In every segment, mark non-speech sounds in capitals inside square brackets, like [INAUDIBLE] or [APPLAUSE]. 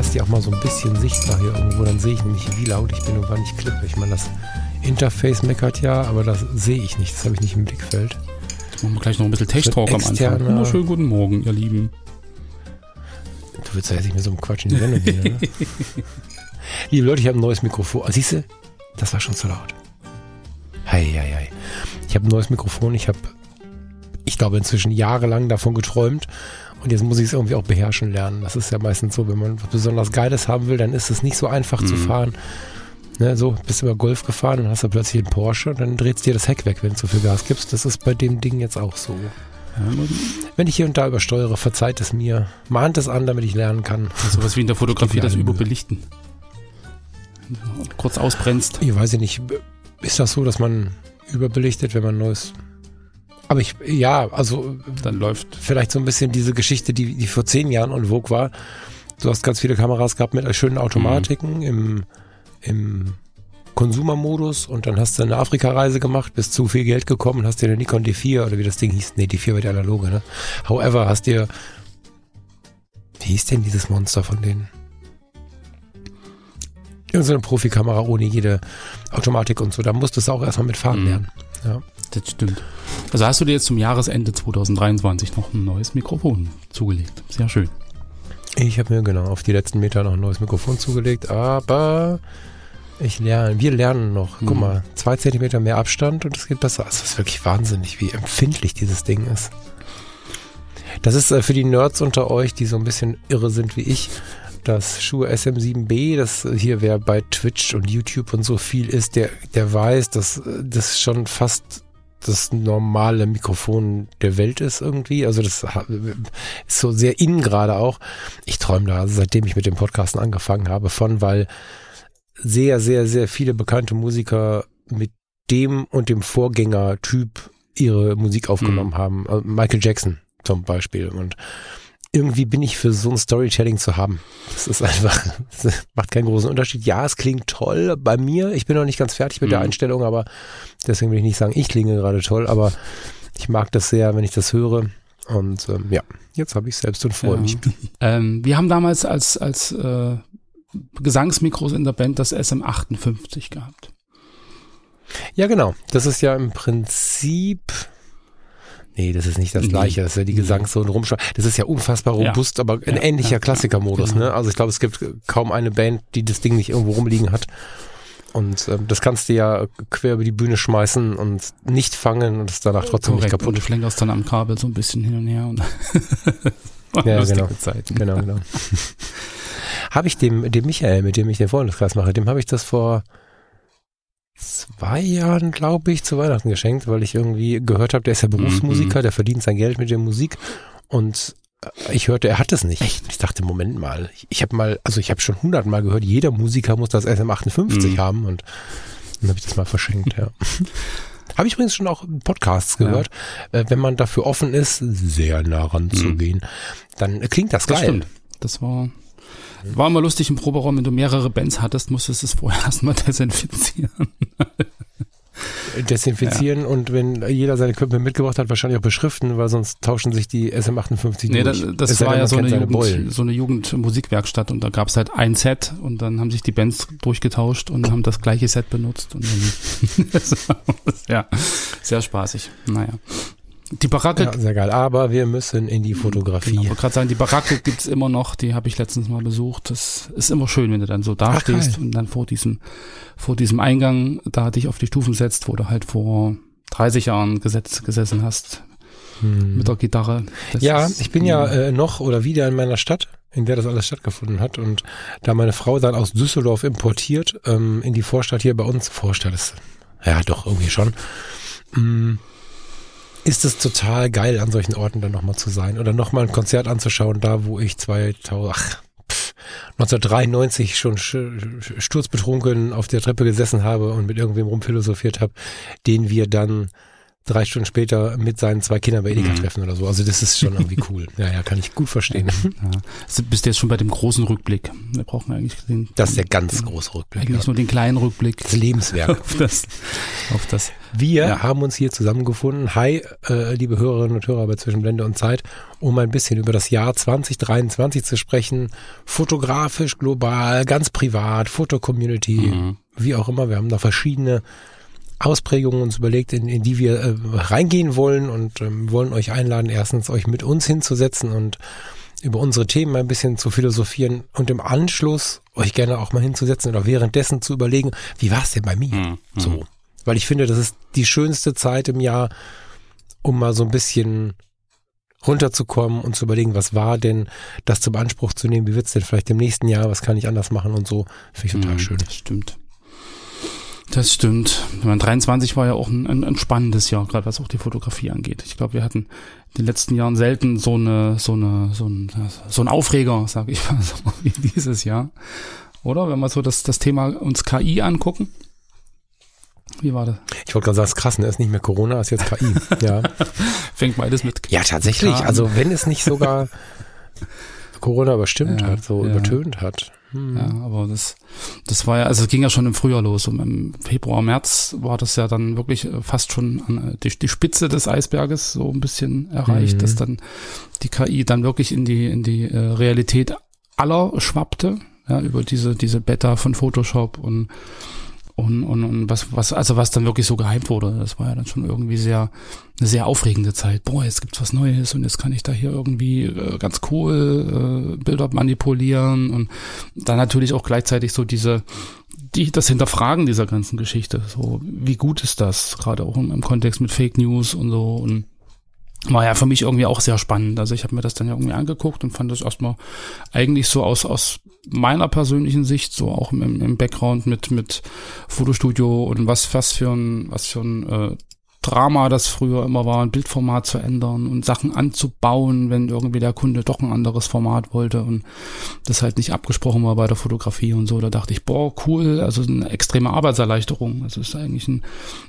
Lasse die auch mal so ein bisschen sichtbar hier irgendwo, dann sehe ich nämlich, wie laut ich bin und wann ich klippe. Ich meine, das Interface meckert ja, aber das sehe ich nicht, das habe ich nicht im Blickfeld. Jetzt machen wir gleich noch ein bisschen Tech-Talk am Anfang. Wunderschönen guten Morgen, ihr Lieben. Du willst ja jetzt nicht mit so einem Quatsch in die Sendung gehen, ne? [LAUGHS] Liebe Leute, ich habe ein neues Mikrofon. Ah, siehst du, das war schon zu laut. Hei, hei, hei. Ich habe ein neues Mikrofon. Ich habe, ich glaube, inzwischen jahrelang davon geträumt. Und jetzt muss ich es irgendwie auch beherrschen lernen. Das ist ja meistens so, wenn man was besonders Geiles haben will, dann ist es nicht so einfach mhm. zu fahren. Ne, so, bist du über Golf gefahren und hast du plötzlich einen Porsche und dann dreht dir das Heck weg, wenn du zu viel Gas gibst. Das ist bei dem Ding jetzt auch so. Wenn ich hier und da übersteuere, verzeiht es mir. Mahnt es an, damit ich lernen kann. Sowas wie in der Fotografie, das Überbelichten. Kurz ausbrennst. Ich weiß nicht. Ist das so, dass man überbelichtet, wenn man neues aber ich, ja, also dann läuft vielleicht so ein bisschen diese Geschichte, die, die vor zehn Jahren en vogue war. Du hast ganz viele Kameras gehabt mit schönen Automatiken mhm. im, im Konsumermodus und dann hast du eine Afrika-Reise gemacht, bist zu viel Geld gekommen, hast dir eine Nikon D4 oder wie das Ding hieß, nee, D4 war die analoge, ne? However, hast dir, wie hieß denn dieses Monster von denen? Irgendeine Profikamera ohne jede Automatik und so, da musstest du auch erstmal mitfahren mhm. lernen. Ja. Das stimmt. Also hast du dir jetzt zum Jahresende 2023 noch ein neues Mikrofon zugelegt. Sehr schön. Ich habe mir genau auf die letzten Meter noch ein neues Mikrofon zugelegt, aber ich lerne, wir lernen noch. Guck mhm. mal, zwei Zentimeter mehr Abstand und es geht besser. Es ist wirklich wahnsinnig, wie empfindlich dieses Ding ist. Das ist äh, für die Nerds unter euch, die so ein bisschen irre sind wie ich, das Schuhe SM7B, das hier wer bei Twitch und YouTube und so viel ist, der, der weiß, dass das schon fast das normale Mikrofon der Welt ist irgendwie. Also das ist so sehr innen gerade auch. Ich träume da, seitdem ich mit dem Podcasten angefangen habe, von, weil sehr, sehr, sehr viele bekannte Musiker mit dem und dem Vorgängertyp ihre Musik aufgenommen mhm. haben. Also Michael Jackson zum Beispiel. Und irgendwie bin ich für so ein Storytelling zu haben. Das ist einfach, [LAUGHS] das macht keinen großen Unterschied. Ja, es klingt toll bei mir. Ich bin noch nicht ganz fertig mit mhm. der Einstellung, aber deswegen will ich nicht sagen, ich klinge gerade toll, aber ich mag das sehr, wenn ich das höre. Und ähm, ja, jetzt habe ich selbst und freue ja. mich. [LAUGHS] Ähm, wir haben damals als, als äh, Gesangsmikros in der Band das SM58 gehabt. Ja, genau. Das ist ja im Prinzip Nee, das ist nicht das gleiche. Das ist ja die Gesangssohn rumschau. Das ist ja unfassbar robust, ja. aber ein ja, ähnlicher ja, Klassikermodus. Genau. Ne? Also ich glaube, es gibt kaum eine Band, die das Ding nicht irgendwo rumliegen hat. Und ähm, das kannst du ja quer über die Bühne schmeißen und nicht fangen und es danach trotzdem Korrekt. nicht kaputt. Und du schlenkerst dann am Kabel so ein bisschen hin und her. Und [LAUGHS] ja, genau. Zeiten. Genau, genau. [LAUGHS] habe ich dem, dem Michael, mit dem ich den Freundeskreis mache, dem habe ich das vor zwei Jahren, glaube ich, zu Weihnachten geschenkt, weil ich irgendwie gehört habe, der ist ja Berufsmusiker, mhm. der verdient sein Geld mit der Musik und äh, ich hörte, er hat es nicht. Echt? Ich dachte, Moment mal, ich habe mal, also ich habe schon hundertmal gehört, jeder Musiker muss das SM58 mhm. haben und dann habe ich das mal verschenkt, ja. [LAUGHS] Habe ich übrigens schon auch Podcasts gehört. Ja. Äh, wenn man dafür offen ist, sehr nah ranzugehen, mhm. dann klingt das, das geil. Stimmt. Das war war immer lustig im Proberaum, wenn du mehrere Bands hattest, musstest du es vorher [LAUGHS] erstmal desinfizieren. Desinfizieren ja. und wenn jeder seine Equipment mitgebracht hat, wahrscheinlich auch beschriften, weil sonst tauschen sich die SM58 nee, durch. Das, das war ja so eine, Jugend, so eine Jugendmusikwerkstatt und da gab es halt ein Set und dann haben sich die Bands durchgetauscht und haben das gleiche Set benutzt und dann, [LAUGHS] [LAUGHS] ja, sehr spaßig. Naja. Die Baracke. Ja, sehr geil. Aber wir müssen in die Fotografie. Genau, ich wollte gerade sagen, die Baracke gibt's immer noch. Die habe ich letztens mal besucht. Das ist immer schön, wenn du dann so dastehst und dann vor diesem, vor diesem Eingang da dich auf die Stufen setzt, wo du halt vor 30 Jahren gesetzt, gesessen hast. Hm. Mit der Gitarre. Das ja, ist, ich bin ja äh, noch oder wieder in meiner Stadt, in der das alles stattgefunden hat. Und da meine Frau dann aus Düsseldorf importiert, ähm, in die Vorstadt hier bei uns, Vorstadt ist, ja doch, irgendwie schon. Mm, ist es total geil, an solchen Orten dann nochmal zu sein oder nochmal ein Konzert anzuschauen, da wo ich 2000, ach, pff, 1993 schon sturzbetrunken auf der Treppe gesessen habe und mit irgendwem rumphilosophiert habe, den wir dann drei Stunden später mit seinen zwei Kindern bei Edeka mhm. treffen oder so. Also das ist schon irgendwie cool. [LAUGHS] Ja, ja, kann ich gut verstehen. Ja. Bist du jetzt schon bei dem großen Rückblick? Wir brauchen eigentlich den. Das ist der ganz den, große Rückblick. Eigentlich ja. nur den kleinen Rückblick. Das Lebenswerk. [LAUGHS] auf das. Auf das. Wir ja. haben uns hier zusammengefunden. Hi, äh, liebe Hörerinnen und Hörer bei Zwischenblende und Zeit, um ein bisschen über das Jahr 2023 zu sprechen. Fotografisch, global, ganz privat, Fotocommunity, mhm. wie auch immer. Wir haben da verschiedene Ausprägungen uns überlegt, in, in die wir äh, reingehen wollen und ähm, wollen euch einladen, erstens euch mit uns hinzusetzen und über unsere Themen ein bisschen zu philosophieren und im Anschluss euch gerne auch mal hinzusetzen oder währenddessen zu überlegen, wie war es denn bei mir? Mhm. So. Weil ich finde, das ist die schönste Zeit im Jahr, um mal so ein bisschen runterzukommen und zu überlegen, was war denn, das zum Anspruch zu nehmen, wie wird's denn vielleicht im nächsten Jahr, was kann ich anders machen und so. Finde ich total mhm, schön. Das stimmt. Das stimmt. 23 war ja auch ein, ein, ein spannendes Jahr, gerade was auch die Fotografie angeht. Ich glaube, wir hatten in den letzten Jahren selten so eine, so eine, so ein, so ein Aufreger, sage ich mal, so [LAUGHS] wie dieses Jahr. Oder? Wenn wir so das, das Thema uns KI angucken. Wie war das? Ich wollte gerade sagen, es ist krass, ne? Ist nicht mehr Corona, ist jetzt KI. [LAUGHS] Ja. Fängt beides mit. Ja, tatsächlich. Also wenn es nicht sogar Corona überstimmt ja, hat, so ja. übertönt hat. Hm. Ja, aber das, das war ja, also es ging ja schon im Frühjahr los. Und im Februar, März war das ja dann wirklich äh, fast schon an äh, die, die Spitze des Eisberges so ein bisschen erreicht, mhm. dass dann die KI dann wirklich in die, in die äh, Realität aller schwappte, ja, über diese, diese Beta von Photoshop und und, und, und was, was, also was dann wirklich so gehypt wurde, das war ja dann schon irgendwie sehr, eine sehr aufregende Zeit. Boah, jetzt gibt's was Neues und jetzt kann ich da hier irgendwie äh, ganz cool äh, Bilder manipulieren und dann natürlich auch gleichzeitig so diese, die, das Hinterfragen dieser ganzen Geschichte. So, wie gut ist das? Gerade auch im, im Kontext mit Fake News und so und war ja für mich irgendwie auch sehr spannend. Also ich habe mir das dann ja irgendwie angeguckt und fand das erstmal eigentlich so aus, aus meiner persönlichen Sicht, so auch im, im Background mit, mit Fotostudio und was, was für ein, was für ein äh, Drama das früher immer war, ein Bildformat zu ändern und Sachen anzubauen, wenn irgendwie der Kunde doch ein anderes Format wollte und das halt nicht abgesprochen war bei der Fotografie und so. Da dachte ich, boah, cool, also eine extreme Arbeitserleichterung. Also ist eigentlich ein,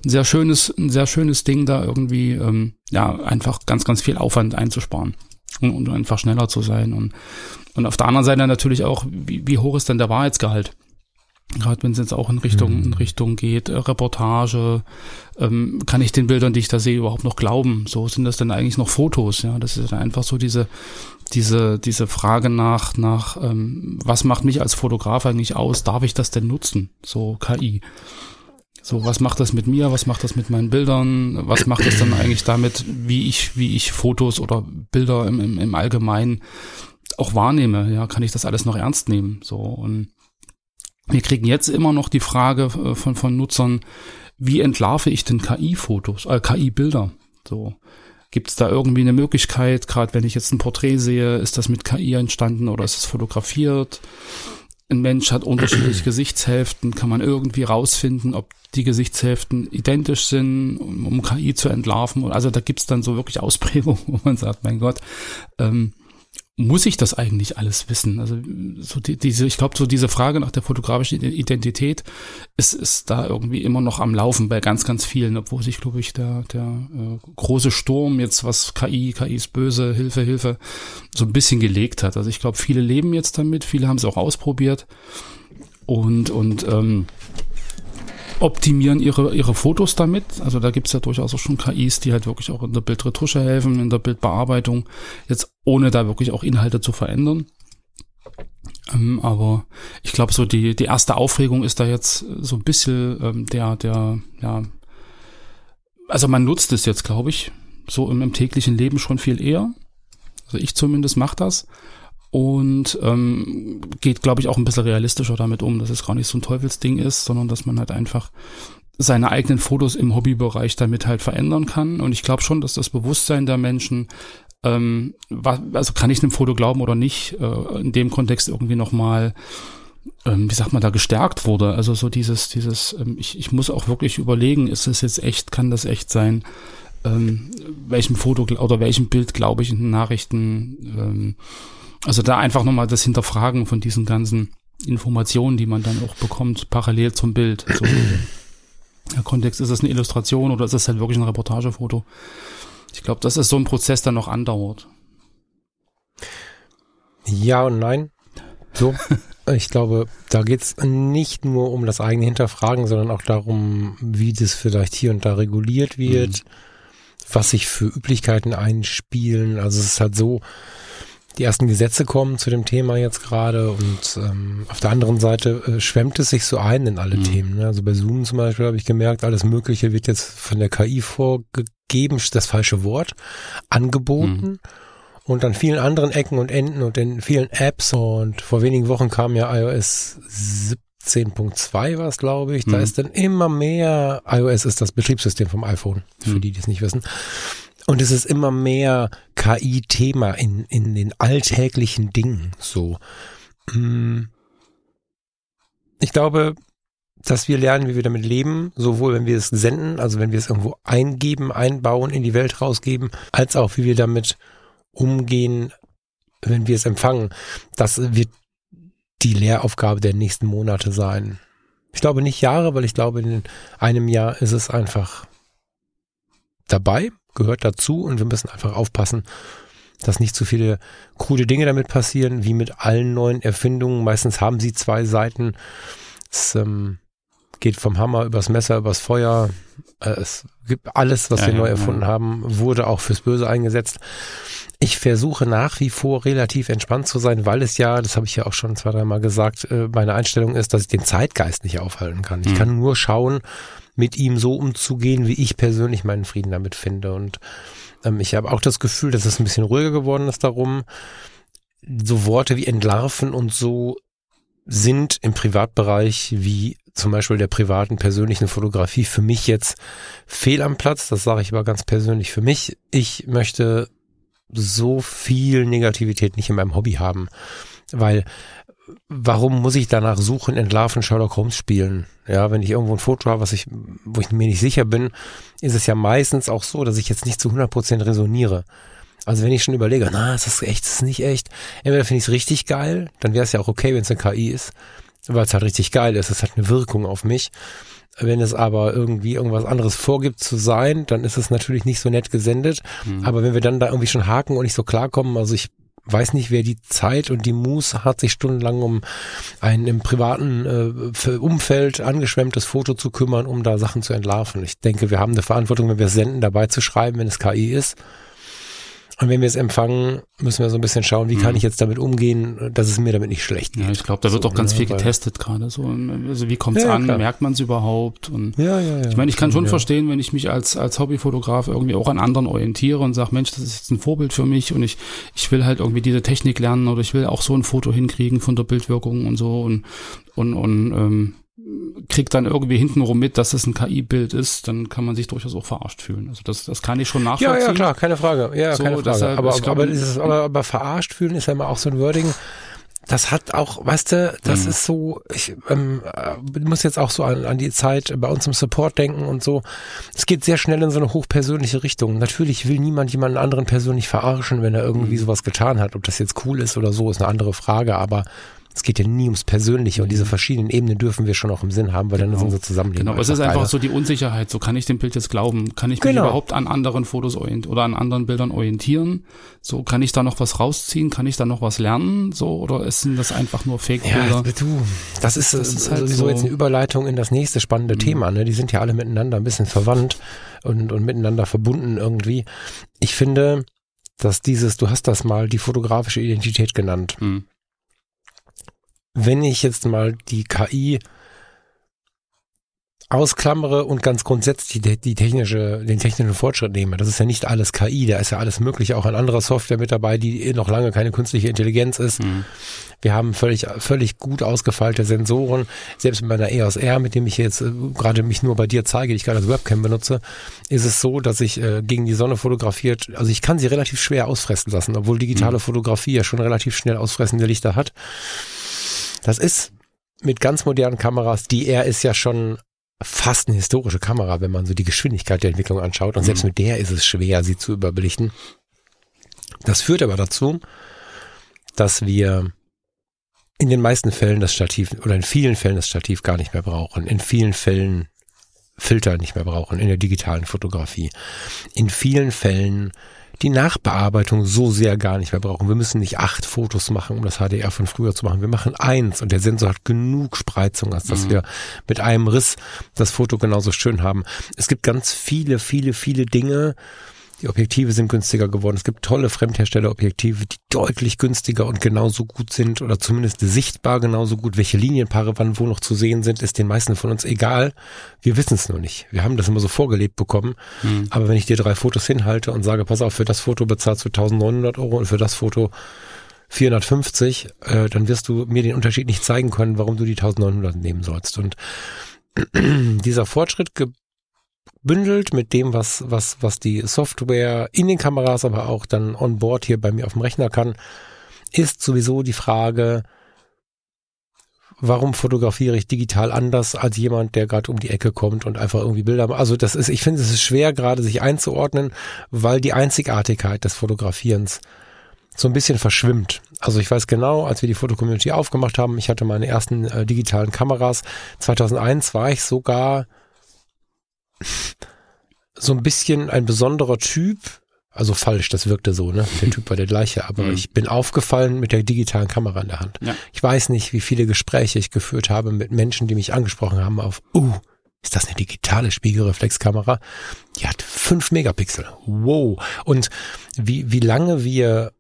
ein sehr schönes, ein sehr schönes Ding, da irgendwie ähm, ja einfach ganz, ganz viel Aufwand einzusparen und, und einfach schneller zu sein. Und, und auf der anderen Seite natürlich auch, wie, wie hoch ist denn der Wahrheitsgehalt? Gerade wenn es jetzt auch in Richtung, mhm. in Richtung geht, äh, Reportage, ähm, kann ich den Bildern, die ich da sehe, überhaupt noch glauben? So sind das denn eigentlich noch Fotos? Ja, das ist dann einfach so diese, diese, diese Frage nach, nach, ähm, was macht mich als Fotograf eigentlich aus? Darf ich das denn nutzen? So KI. So, was macht das mit mir? Was macht das mit meinen Bildern? Was macht das dann eigentlich damit, wie ich, wie ich Fotos oder Bilder im, im, im Allgemeinen auch wahrnehme? Ja, kann ich das alles noch ernst nehmen? So, und wir kriegen jetzt immer noch die Frage äh, von, von Nutzern, wie entlarve ich denn KI-Fotos, äh, KI-Bilder? So. Gibt es da irgendwie eine Möglichkeit, gerade wenn ich jetzt ein Porträt sehe, ist das mit KI entstanden oder ist es fotografiert? Ein Mensch hat unterschiedliche [CLEARS THROAT] Gesichtshälften, kann man irgendwie rausfinden, ob die Gesichtshälften identisch sind, um, um KI zu entlarven. Also da gibt's dann so wirklich Ausprägungen, [LAUGHS] wo man sagt, mein Gott, ähm, muss ich das eigentlich alles wissen? Also so die, diese, ich glaube, so diese Frage nach der fotografischen Identität ist, ist da irgendwie immer noch am Laufen bei ganz, ganz vielen, obwohl sich, glaube ich, der, der äh, große Sturm jetzt, was KI, KI ist böse, Hilfe, Hilfe, so ein bisschen gelegt hat. Also ich glaube, viele leben jetzt damit, viele haben es auch ausprobiert und, und ähm, optimieren ihre, ihre Fotos damit. Also da gibt's ja durchaus auch schon KIs, die halt wirklich auch in der Bildretusche helfen, in der Bildbearbeitung, jetzt ohne da wirklich auch Inhalte zu verändern. Ähm, aber ich glaube, so die, die erste Aufregung ist da jetzt so ein bisschen ähm, der, der, ja, also man nutzt es jetzt, glaube ich, so im, im täglichen Leben schon viel eher. Also ich zumindest mache das und ähm, geht, glaube ich, auch ein bisschen realistischer damit um, dass es gar nicht so ein Teufelsding ist, sondern dass man halt einfach seine eigenen Fotos im Hobbybereich damit halt verändern kann. Und ich glaube schon, dass das Bewusstsein der Menschen, ähm, was, also kann ich einem Foto glauben oder nicht, äh, in dem Kontext irgendwie nochmal ähm, wie sagt man da, gestärkt wurde. Also so dieses, dieses, ähm, ich, ich muss auch wirklich überlegen, ist das jetzt echt, kann das echt sein? Ähm, welchem Foto oder welchem Bild glaube ich in den Nachrichten? Ähm, Also da einfach nochmal das Hinterfragen von diesen ganzen Informationen, die man dann auch bekommt, parallel zum Bild. So, [CLEARS THROAT] der Kontext, ist das eine Illustration oder ist das halt wirklich ein Reportagefoto? Ich glaube, das ist so ein Prozess, der noch andauert. Ja und nein. So, [LAUGHS] ich glaube, da geht's nicht nur um das eigene Hinterfragen, sondern auch darum, wie das vielleicht hier und da reguliert wird, mhm. was sich für Üblichkeiten einspielen. Also es ist halt so, die ersten Gesetze kommen zu dem Thema jetzt gerade und ähm, auf der anderen Seite äh, schwemmt es sich so ein in alle mhm. Themen. Ne? Also bei Zoom zum Beispiel habe ich gemerkt, alles Mögliche wird jetzt von der KI vorgegeben, das falsche Wort, angeboten. Mhm. Und an vielen anderen Ecken und Enden und in vielen Apps und vor wenigen Wochen kam ja iOS 17.2 war es, glaube ich. Da mhm. ist dann immer mehr, iOS ist das Betriebssystem vom iPhone, für mhm. die, die es nicht wissen. Und es ist immer mehr KI-Thema in, in den alltäglichen Dingen so. Hm. Ich glaube, dass wir lernen, wie wir damit leben, sowohl wenn wir es senden, also wenn wir es irgendwo eingeben, einbauen, in die Welt rausgeben, als auch wie wir damit umgehen, wenn wir es empfangen. Das wird die Lehraufgabe der nächsten Monate sein. Ich glaube nicht Jahre, weil ich glaube, in einem Jahr ist es einfach dabei gehört dazu und wir müssen einfach aufpassen, dass nicht zu viele krude Dinge damit passieren, wie mit allen neuen Erfindungen. Meistens haben sie zwei Seiten. Es ähm, geht vom Hammer übers Messer, übers Feuer. Äh, es gibt alles, was ja, wir ja, neu erfunden ja. haben, wurde auch fürs Böse eingesetzt. Ich versuche nach wie vor relativ entspannt zu sein, weil es ja, das habe ich ja auch schon zwei, dreimal gesagt, äh, meine Einstellung ist, dass ich den Zeitgeist nicht aufhalten kann. Ich mhm. kann nur schauen, mit ihm so umzugehen, wie ich persönlich meinen Frieden damit finde. Und ähm, ich habe auch das Gefühl, dass es ein bisschen ruhiger geworden ist darum. So Worte wie entlarven und so sind im Privatbereich wie zum Beispiel der privaten persönlichen Fotografie für mich jetzt fehl am Platz. Das sage ich aber ganz persönlich für mich. Ich möchte so viel Negativität nicht in meinem Hobby haben, weil warum muss ich danach suchen, entlarven, Sherlock Holmes spielen? Ja, wenn ich irgendwo ein Foto habe, was ich, wo ich mir nicht sicher bin, ist es ja meistens auch so, dass ich jetzt nicht zu 100% resoniere. Also wenn ich schon überlege, na, ist das echt, ist das nicht echt? Entweder finde ich es richtig geil, dann wäre es ja auch okay, wenn es eine KI ist, weil es halt richtig geil ist, es hat eine Wirkung auf mich. Wenn es aber irgendwie irgendwas anderes vorgibt zu sein, dann ist es natürlich nicht so nett gesendet. Mhm. Aber wenn wir dann da irgendwie schon haken und nicht so klarkommen, also ich weiß nicht, wer die Zeit und die Muße hat, sich stundenlang um ein im privaten äh, Umfeld angeschwemmtes Foto zu kümmern, um da Sachen zu entlarven. Ich denke, wir haben eine Verantwortung, wenn wir senden, dabei zu schreiben, wenn es KI ist. Und wenn wir es empfangen, müssen wir so ein bisschen schauen, wie kann mhm. ich jetzt damit umgehen, dass es mir damit nicht schlecht geht. Ja, ich glaube, da wird so, auch ganz ne, viel getestet gerade. So, also wie kommt's ja, an? Klar. Merkt man es überhaupt? Und ja, ja, ja. Ich meine, ich kann schon ja. verstehen, wenn ich mich als als Hobbyfotograf irgendwie auch an anderen orientiere und sage, Mensch, das ist jetzt ein Vorbild für mich und ich ich will halt irgendwie diese Technik lernen oder ich will auch so ein Foto hinkriegen von der Bildwirkung und so und und und ähm, kriegt dann irgendwie hintenrum mit, dass es ein KI-Bild ist, dann kann man sich durchaus auch verarscht fühlen. Also das, das kann ich schon nachvollziehen. Ja, ja, klar, keine Frage. Ja, so, keine Frage. Deshalb, aber, glaub, aber, dieses, aber, aber verarscht fühlen ist ja immer auch so ein Wording. Das hat auch, weißt du, das mhm. ist so, ich ähm, äh, muss jetzt auch so an, an die Zeit bei uns im Support denken und so. Es geht sehr schnell in so eine hochpersönliche Richtung. Natürlich will niemand jemanden anderen persönlich verarschen, wenn er irgendwie mhm. sowas getan hat. Ob das jetzt cool ist oder so, ist eine andere Frage, aber es geht ja nie ums Persönliche und diese mhm. verschiedenen Ebenen dürfen wir schon auch im Sinn haben, weil genau. dann ist unser Zusammenleben. Genau, es ist einfach so die Unsicherheit. So kann ich dem Bild jetzt glauben? Kann ich mich genau. überhaupt an anderen Fotos oder an anderen Bildern orientieren? So kann ich da noch was rausziehen? Kann ich da noch was lernen? So oder sind das einfach nur Fake-Bilder? Ja, du, das ist, das ist halt sowieso so jetzt eine Überleitung in das nächste spannende mhm. Thema. Ne? Die sind ja alle miteinander ein bisschen verwandt und, und miteinander verbunden irgendwie. Ich finde, dass dieses, du hast das mal die fotografische Identität genannt. Mhm wenn ich jetzt mal die KI ausklammere und ganz grundsätzlich die, die, technische, den technischen Fortschritt nehme. Das ist ja nicht alles KI, da ist ja alles mögliche, auch an anderer Software mit dabei, die noch lange keine künstliche Intelligenz ist. Mhm. Wir haben völlig, völlig gut ausgefeilte Sensoren. Selbst mit meiner EOS R, mit dem ich jetzt äh, gerade mich nur bei dir zeige, die ich gerade als Webcam benutze, ist es so, dass ich äh, gegen die Sonne fotografiert, also ich kann sie relativ schwer ausfressen lassen, obwohl digitale mhm. Fotografie ja schon relativ schnell ausfressende Lichter hat. Das ist mit ganz modernen Kameras, die R ist ja schon fast eine historische Kamera, wenn man so die Geschwindigkeit der Entwicklung anschaut. Und selbst mhm. mit der ist es schwer, sie zu überbelichten. Das führt aber dazu, dass wir in den meisten Fällen das Stativ oder in vielen Fällen das Stativ gar nicht mehr brauchen. In vielen Fällen Filter nicht mehr brauchen in der digitalen Fotografie. In vielen Fällen die Nachbearbeitung so sehr gar nicht mehr brauchen. Wir müssen nicht acht Fotos machen, um das HDR von früher zu machen. Wir machen eins und der Sensor hat genug Spreizung, als dass mhm. wir mit einem Riss das Foto genauso schön haben. Es gibt ganz viele, viele, viele Dinge, die Objektive sind günstiger geworden. Es gibt tolle Fremdherstellerobjektive, die deutlich günstiger und genauso gut sind oder zumindest sichtbar genauso gut. Welche Linienpaare wann wo noch zu sehen sind, ist den meisten von uns egal. Wir wissen es nur nicht. Wir haben das immer so vorgelebt bekommen. Mhm. Aber wenn ich dir drei Fotos hinhalte und sage, pass auf, für das Foto bezahlst du 1900 Euro und für das Foto 450, äh, dann wirst du mir den Unterschied nicht zeigen können, warum du die 1900 nehmen sollst. Und [CLEARS THROAT] dieser Fortschritt bündelt mit dem, was, was, was die Software in den Kameras, aber auch dann on board hier bei mir auf dem Rechner kann, ist sowieso die Frage, warum fotografiere ich digital anders als jemand, der gerade um die Ecke kommt und einfach irgendwie Bilder macht. Also das ist, ich finde, es ist schwer gerade sich einzuordnen, weil die Einzigartigkeit des Fotografierens so ein bisschen verschwimmt. Also ich weiß genau, als wir die Fotocommunity aufgemacht haben, ich hatte meine ersten äh, digitalen Kameras. 2001 war ich sogar so ein bisschen ein besonderer Typ. Also falsch, das wirkte so, ne? Der Typ war der gleiche, aber mhm. ich bin aufgefallen mit der digitalen Kamera in der Hand. Ja. Ich weiß nicht, wie viele Gespräche ich geführt habe mit Menschen, die mich angesprochen haben auf, uh, ist das eine digitale Spiegelreflexkamera? Die hat fünf Megapixel. Wow. Und wie, wie lange wir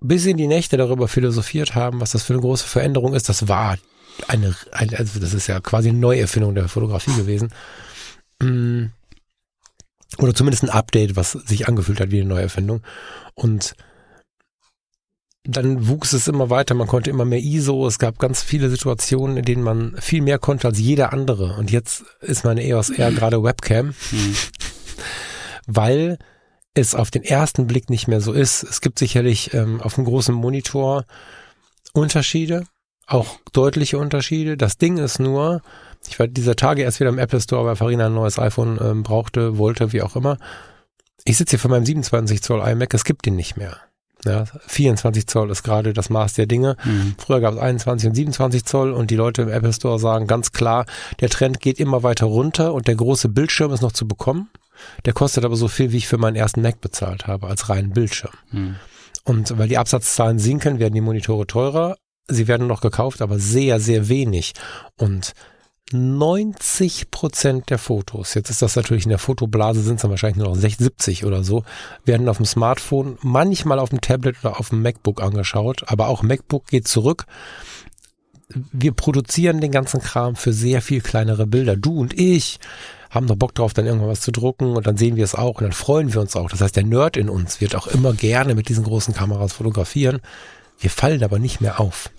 bis in die Nächte darüber philosophiert haben, was das für eine große Veränderung ist, das war eine, eine also das ist ja quasi eine Neuerfindung der Fotografie gewesen. Mm. oder zumindest ein Update, was sich angefühlt hat wie eine Neuerfindung. Und dann wuchs es immer weiter, man konnte immer mehr ISO, es gab ganz viele Situationen, in denen man viel mehr konnte als jeder andere. Und jetzt ist meine EOS R gerade Webcam, mhm. [LAUGHS] weil es auf den ersten Blick nicht mehr so ist. Es gibt sicherlich ähm, auf dem großen Monitor Unterschiede, auch deutliche Unterschiede. Das Ding ist nur, ich war dieser Tage erst wieder im Apple Store, weil Farina ein neues iPhone ähm, brauchte, wollte, wie auch immer. Ich sitze hier vor meinem 27 Zoll iMac, es gibt den nicht mehr. Ja, 24 Zoll ist gerade das Maß der Dinge. Mhm. Früher gab es 21 und 27 Zoll und die Leute im Apple Store sagen ganz klar, der Trend geht immer weiter runter und der große Bildschirm ist noch zu bekommen. Der kostet aber so viel, wie ich für meinen ersten Mac bezahlt habe, als reinen Bildschirm. Mhm. Und weil die Absatzzahlen sinken, werden die Monitore teurer. Sie werden noch gekauft, aber sehr, sehr wenig. Und 90 Prozent der Fotos, jetzt ist das natürlich in der Fotoblase, sind es dann wahrscheinlich nur noch 60, 70 oder so, werden auf dem Smartphone, manchmal auf dem Tablet oder auf dem MacBook angeschaut, aber auch MacBook geht zurück. Wir produzieren den ganzen Kram für sehr viel kleinere Bilder. Du und ich haben doch Bock drauf, dann irgendwann was zu drucken und dann sehen wir es auch und dann freuen wir uns auch. Das heißt, der Nerd in uns wird auch immer gerne mit diesen großen Kameras fotografieren. Wir fallen aber nicht mehr auf.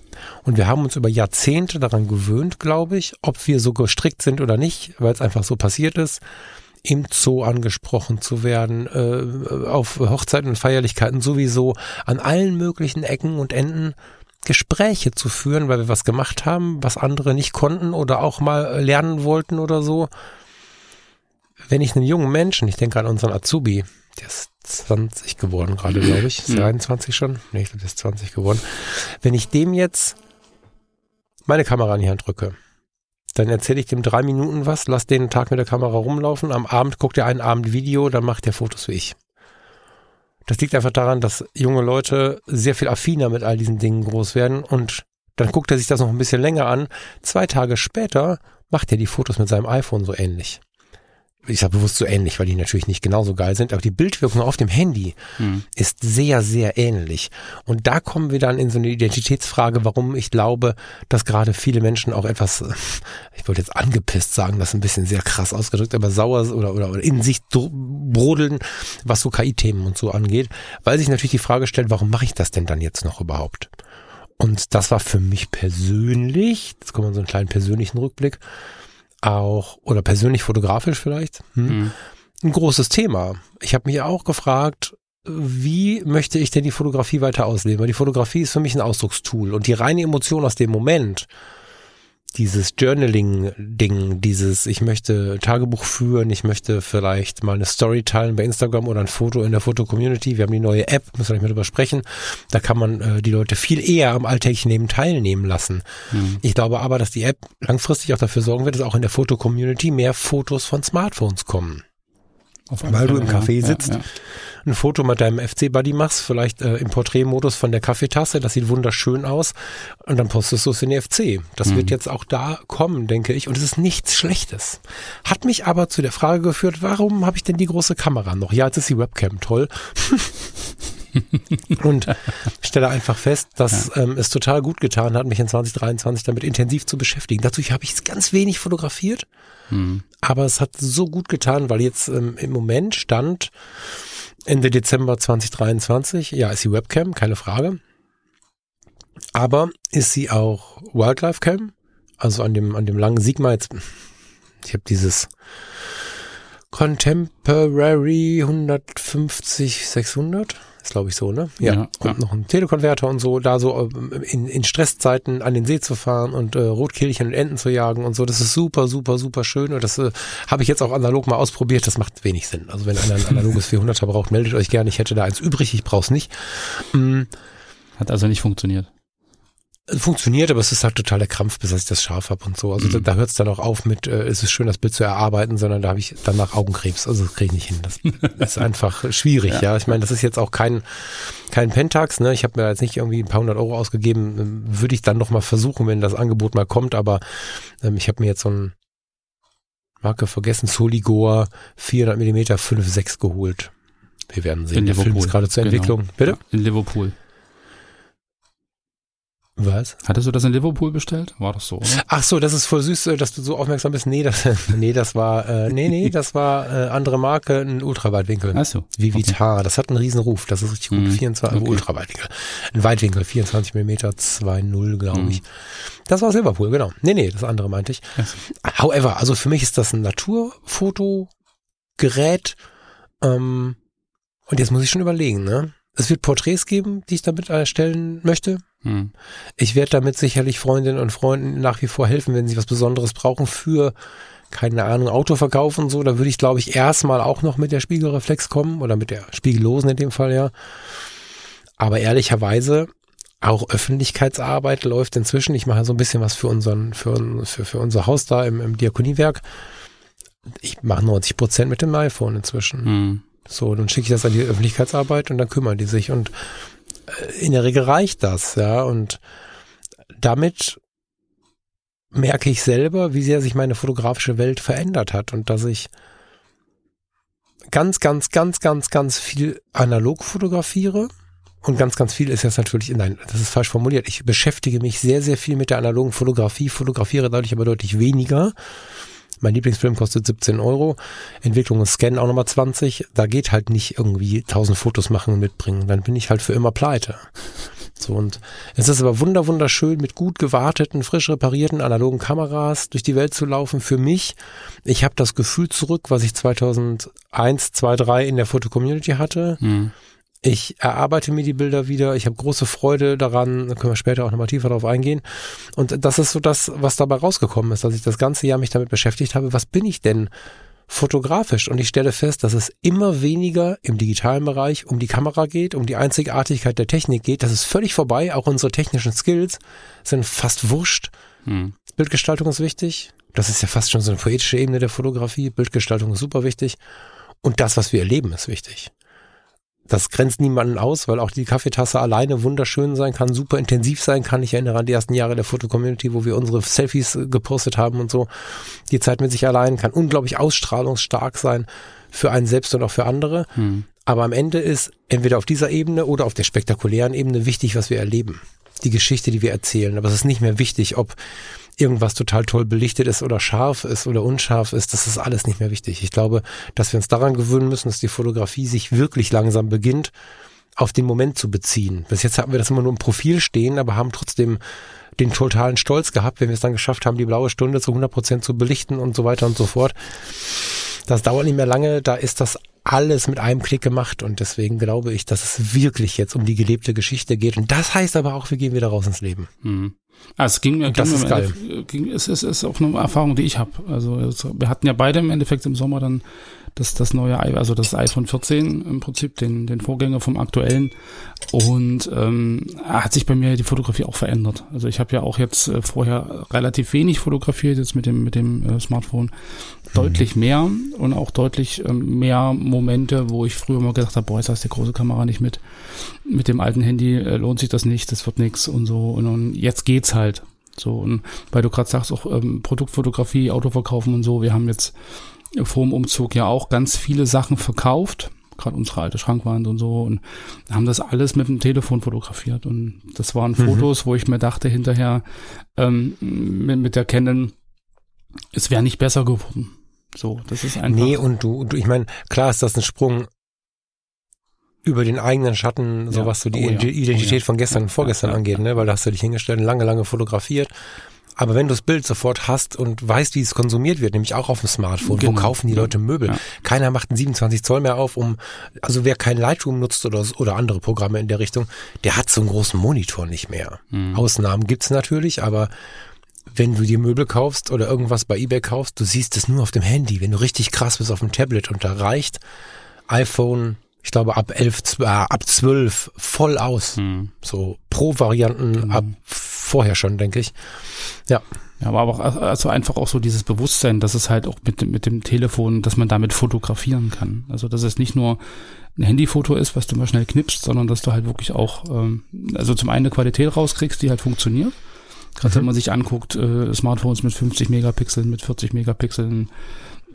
Und wir haben uns über Jahrzehnte daran gewöhnt, glaube ich, ob wir so gestrickt sind oder nicht, weil es einfach so passiert ist, im Zoo angesprochen zu werden, äh, auf Hochzeiten und Feierlichkeiten sowieso, an allen möglichen Ecken und Enden Gespräche zu führen, weil wir was gemacht haben, was andere nicht konnten oder auch mal lernen wollten oder so. Wenn ich einen jungen Menschen, ich denke an unseren Azubi, der ist 20 geworden gerade, glaube ich. Ist der 21 schon? Nee, ich glaube, der ist 20 geworden. Wenn ich dem jetzt meine Kamera in die Hand drücke, dann erzähle ich dem drei Minuten was, lass den Tag mit der Kamera rumlaufen, am Abend guckt er einen Abend Video, dann macht er Fotos wie ich. Das liegt einfach daran, dass junge Leute sehr viel affiner mit all diesen Dingen groß werden und dann guckt er sich das noch ein bisschen länger an. Zwei Tage später macht er die Fotos mit seinem iPhone so ähnlich ich sage bewusst so ähnlich, weil die natürlich nicht genauso geil sind, aber die Bildwirkung auf dem Handy mhm. ist sehr, sehr ähnlich. Und da kommen wir dann in so eine Identitätsfrage, warum ich glaube, dass gerade viele Menschen auch etwas, [LAUGHS] ich wollte jetzt angepisst sagen, das ist ein bisschen sehr krass ausgedrückt, aber sauer oder, oder, oder in sich brodeln, was so KI-Themen und so angeht, weil sich natürlich die Frage stellt, warum mache ich das denn dann jetzt noch überhaupt? Und das war für mich persönlich, jetzt kommen wir in so einen kleinen persönlichen Rückblick, auch, oder persönlich fotografisch vielleicht, hm, mhm. ein großes Thema. Ich habe mich auch gefragt, wie möchte ich denn die Fotografie weiter ausleben? Weil die Fotografie ist für mich ein Ausdruckstool und die reine Emotion aus dem Moment, dieses Journaling-Ding, dieses, ich möchte Tagebuch führen, ich möchte vielleicht mal eine Story teilen bei Instagram oder ein Foto in der Foto-Community. Wir haben die neue App, müssen wir nicht mehr drüber sprechen. Da kann man äh, die Leute viel eher am alltäglichen Leben teilnehmen lassen. Mhm. Ich glaube aber, dass die App langfristig auch dafür sorgen wird, dass auch in der Foto-Community mehr Fotos von Smartphones kommen. Weil du im Café sitzt. Ja, ja ein Foto mit deinem FC-Buddy machst, vielleicht äh, im Porträtmodus von der Kaffeetasse, das sieht wunderschön aus und dann postest du es in die FC. Das mhm. wird jetzt auch da kommen, denke ich und es ist nichts Schlechtes. Hat mich aber zu der Frage geführt, warum habe ich denn die große Kamera noch? Ja, jetzt ist die Webcam toll. [LAUGHS] und stelle einfach fest, dass ja. ähm, es total gut getan hat, mich in 2023 damit intensiv zu beschäftigen. Dazu habe ich ganz wenig fotografiert, mhm. aber es hat so gut getan, weil jetzt ähm, im Moment stand Ende Dezember 2023. Ja, ist die Webcam, keine Frage. Aber ist sie auch Wildlife Cam? Also an dem, an dem langen Sigma jetzt, ich habe dieses Contemporary 150 600 ist glaube ich so, ne? Ja, ja und ja. noch ein Telekonverter und so, da so ähm, in, in Stresszeiten an den See zu fahren und äh, Rotkehlchen und Enten zu jagen und so, das ist super, super, super schön und das äh, habe ich jetzt auch analog mal ausprobiert, das macht wenig Sinn. Also wenn einer ein analoges 400er braucht, meldet euch gerne, ich hätte da eins übrig, ich brauche es nicht. Mhm. Hat also nicht funktioniert funktioniert, aber es ist halt total der Krampf, bis ich das scharf habe und so. Also mhm. da, da hört es dann auch auf mit, äh, es ist schön, das Bild zu erarbeiten, sondern da habe ich danach Augenkrebs. Also das kriege ich nicht hin. Das [LAUGHS] ist einfach schwierig, ja. ja. Ich meine, das ist jetzt auch kein, kein Pentax, ne? Ich habe mir jetzt nicht irgendwie ein paar hundert Euro ausgegeben. Ähm, würde ich dann noch mal versuchen, wenn das Angebot mal kommt, aber ähm, ich habe mir jetzt so ein Marke vergessen, Soligor 400 Millimeter 5.6 geholt. Wir werden sehen. In Der Film ist gerade zur genau. Entwicklung. Genau. Bitte? In Liverpool. Was? Hattest du das in Liverpool bestellt? War das so, oder? Ach so, das ist voll süß, äh, dass du so aufmerksam bist. Nee, das, [LAUGHS] nee, das war, äh, nee, nee, [LAUGHS] das war äh, andere Marke, ein Ultraweitwinkel. Ach so. Vivitar. Okay. Das hat einen riesen Ruf. Das ist richtig gut. Mhm. 24, okay. Ultraweitwinkel. Ein Weitwinkel, 24 Millimeter, 2,0, glaube mhm. ich. Das war aus Liverpool, genau. Nee, nee, das andere meinte ich. So. However, also für mich ist das ein Naturfotogerät. Ähm, und jetzt muss ich schon überlegen, ne? Es wird Porträts geben, die ich damit erstellen möchte. Hm. Ich werde damit sicherlich Freundinnen und Freunden nach wie vor helfen, wenn sie was Besonderes brauchen für, keine Ahnung, Autoverkauf und so. Da würde ich, glaube ich, erstmal auch noch mit der Spiegelreflex kommen oder mit der Spiegellosen in dem Fall, ja. Aber ehrlicherweise, auch Öffentlichkeitsarbeit läuft inzwischen. Ich mache so ein bisschen was für unseren, für, für, für unser Haus da im, im Diakoniewerk. Ich mache 90 Prozent mit dem iPhone inzwischen. Hm. So, dann schicke ich das an die Öffentlichkeitsarbeit und dann kümmern die sich und äh, in der Regel reicht das, ja, und damit merke ich selber, wie sehr sich meine fotografische Welt verändert hat und dass ich ganz, ganz, ganz, ganz, ganz viel analog fotografiere. Und ganz, ganz viel ist jetzt natürlich, nein, das ist falsch formuliert. Ich beschäftige mich sehr, sehr viel mit der analogen Fotografie, fotografiere dadurch aber deutlich weniger mein Lieblingsfilm kostet 17 Euro. Entwicklung und Scan auch nochmal 20. Da geht halt nicht irgendwie 1000 Fotos machen und mitbringen. Dann bin ich halt für immer pleite. So, und es ist aber wunder, wunderschön, mit gut gewarteten, frisch reparierten analogen Kameras durch die Welt zu laufen. Für mich, ich habe das Gefühl zurück, was ich 2001, 2003 in der Foto-Community hatte. Mhm. Ich erarbeite mir die Bilder wieder. Ich habe große Freude daran. Da können wir später auch nochmal tiefer drauf eingehen. Und das ist so das, was dabei rausgekommen ist, dass ich das ganze Jahr mich damit beschäftigt habe. Was bin ich denn fotografisch? Und ich stelle fest, dass es immer weniger im digitalen Bereich um die Kamera geht, um die Einzigartigkeit der Technik geht. Das ist völlig vorbei. Auch unsere technischen Skills sind fast wurscht. Hm. Bildgestaltung ist wichtig. Das ist ja fast schon so eine poetische Ebene der Fotografie. Bildgestaltung ist super wichtig. Und das, was wir erleben, ist wichtig das grenzt niemanden aus, weil auch die Kaffeetasse alleine wunderschön sein kann, super intensiv sein kann. Ich erinnere an die ersten Jahre der Foto-Community, wo wir unsere Selfies äh, gepostet haben und so. Die Zeit mit sich allein kann unglaublich ausstrahlungsstark sein für einen selbst und auch für andere. Hm. Aber am Ende ist entweder auf dieser Ebene oder auf der spektakulären Ebene wichtig, was wir erleben. Die Geschichte, die wir erzählen. Aber es ist nicht mehr wichtig, ob irgendwas total toll belichtet ist oder scharf ist oder unscharf ist, das ist alles nicht mehr wichtig. Ich glaube, dass wir uns daran gewöhnen müssen, dass die Fotografie sich wirklich langsam beginnt, auf den Moment zu beziehen. Bis jetzt hatten wir das immer nur im Profil stehen, aber haben trotzdem den totalen Stolz gehabt, wenn wir es dann geschafft haben, die blaue Stunde zu 100 Prozent zu belichten und so weiter und so fort. Das dauert nicht mehr lange, da ist das alles mit einem Klick gemacht und deswegen glaube ich, dass es wirklich jetzt um die gelebte Geschichte geht und das heißt aber auch, wir gehen wieder raus ins Leben. Mhm. Ah, es ging mir, das ging ist geil. Ging, es ist, ist auch eine Erfahrung, die ich habe. Also wir hatten ja beide im Endeffekt im Sommer dann das, das neue, also das iPhone 14 im Prinzip, den, den Vorgänger vom aktuellen. Und ähm, hat sich bei mir die Fotografie auch verändert. Also ich habe ja auch jetzt äh, vorher relativ wenig fotografiert, jetzt mit dem, mit dem äh, Smartphone mhm. deutlich mehr und auch deutlich ähm, mehr Momente, wo ich früher mal gedacht habe, boah, jetzt hast du die große Kamera nicht mit. Mit dem alten Handy äh, lohnt sich das nicht, das wird nix und so. Und, und jetzt geht's halt. So, und weil du gerade sagst, auch ähm, Produktfotografie, Autoverkaufen und so, wir haben jetzt vor dem Umzug ja auch ganz viele Sachen verkauft, gerade unsere alte Schrankwand und so, und haben das alles mit dem Telefon fotografiert. Und das waren mhm. Fotos, wo ich mir dachte hinterher ähm, mit, mit der Canon, es wäre nicht besser geworden. So, das ist einfach. Nee, und du, du ich meine, klar ist das ein Sprung über den eigenen Schatten, so ja. was so die oh, ja. Identität oh, von gestern und vorgestern angeht, ne? Weil da hast du dich hingestellt, lange, lange fotografiert aber wenn du das Bild sofort hast und weißt, wie es konsumiert wird, nämlich auch auf dem Smartphone, genau. wo kaufen die Leute Möbel? Ja. Keiner macht einen 27 Zoll mehr auf, um, also wer kein Lightroom nutzt oder, oder andere Programme in der Richtung, der hat so einen großen Monitor nicht mehr. Mhm. Ausnahmen gibt's natürlich, aber wenn du dir Möbel kaufst oder irgendwas bei eBay kaufst, du siehst es nur auf dem Handy. Wenn du richtig krass bist auf dem Tablet und da reicht iPhone ich glaube, ab 11, äh, ab 12 voll aus. Hm. So Pro-Varianten genau. ab vorher schon, denke ich. Ja. Ja, aber auch, also einfach auch so dieses Bewusstsein, dass es halt auch mit, mit dem Telefon, dass man damit fotografieren kann. Also, dass es nicht nur ein Handyfoto ist, was du mal schnell knippst, sondern dass du halt wirklich auch, ähm, also zum einen eine Qualität rauskriegst, die halt funktioniert. Gerade mhm. wenn man sich anguckt, äh, Smartphones mit 50 Megapixeln, mit 40 Megapixeln,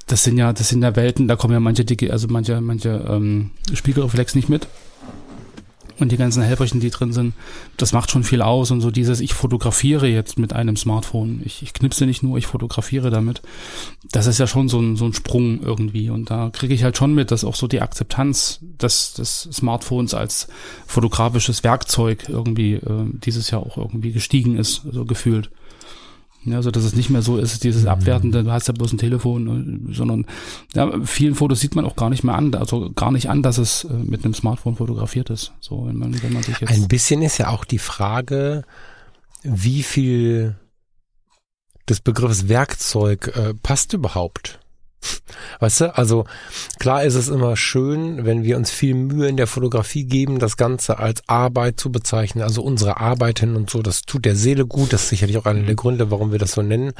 das sind ja, das sind ja Welten, da kommen ja manche dicke, also manche, manche ähm, Spiegelreflex nicht mit. Und die ganzen Helferchen, die drin sind, das macht schon viel aus. Und so dieses, ich fotografiere jetzt mit einem Smartphone. Ich, ich knipse nicht nur, ich fotografiere damit. Das ist ja schon so ein, so ein Sprung irgendwie. Und da kriege ich halt schon mit, dass auch so die Akzeptanz des, des Smartphones als fotografisches Werkzeug irgendwie äh, dieses Jahr auch irgendwie gestiegen ist, so gefühlt. Ja, also dass es nicht mehr so ist, dieses Abwertende, du hast ja bloß ein Telefon, äh, sondern ja, vielen Fotos sieht man auch gar nicht mehr an, also gar nicht an, dass es äh, mit einem Smartphone fotografiert ist. So, wenn man, wenn man sich jetzt ein bisschen ist ja auch die Frage, wie viel des Begriffs Werkzeug äh, passt überhaupt. Weißt du, also klar ist es immer schön, wenn wir uns viel Mühe in der Fotografie geben, das Ganze als Arbeit zu bezeichnen, also unsere Arbeiten und so, das tut der Seele gut, das ist sicherlich auch einer der mhm. Gründe, warum wir das so nennen.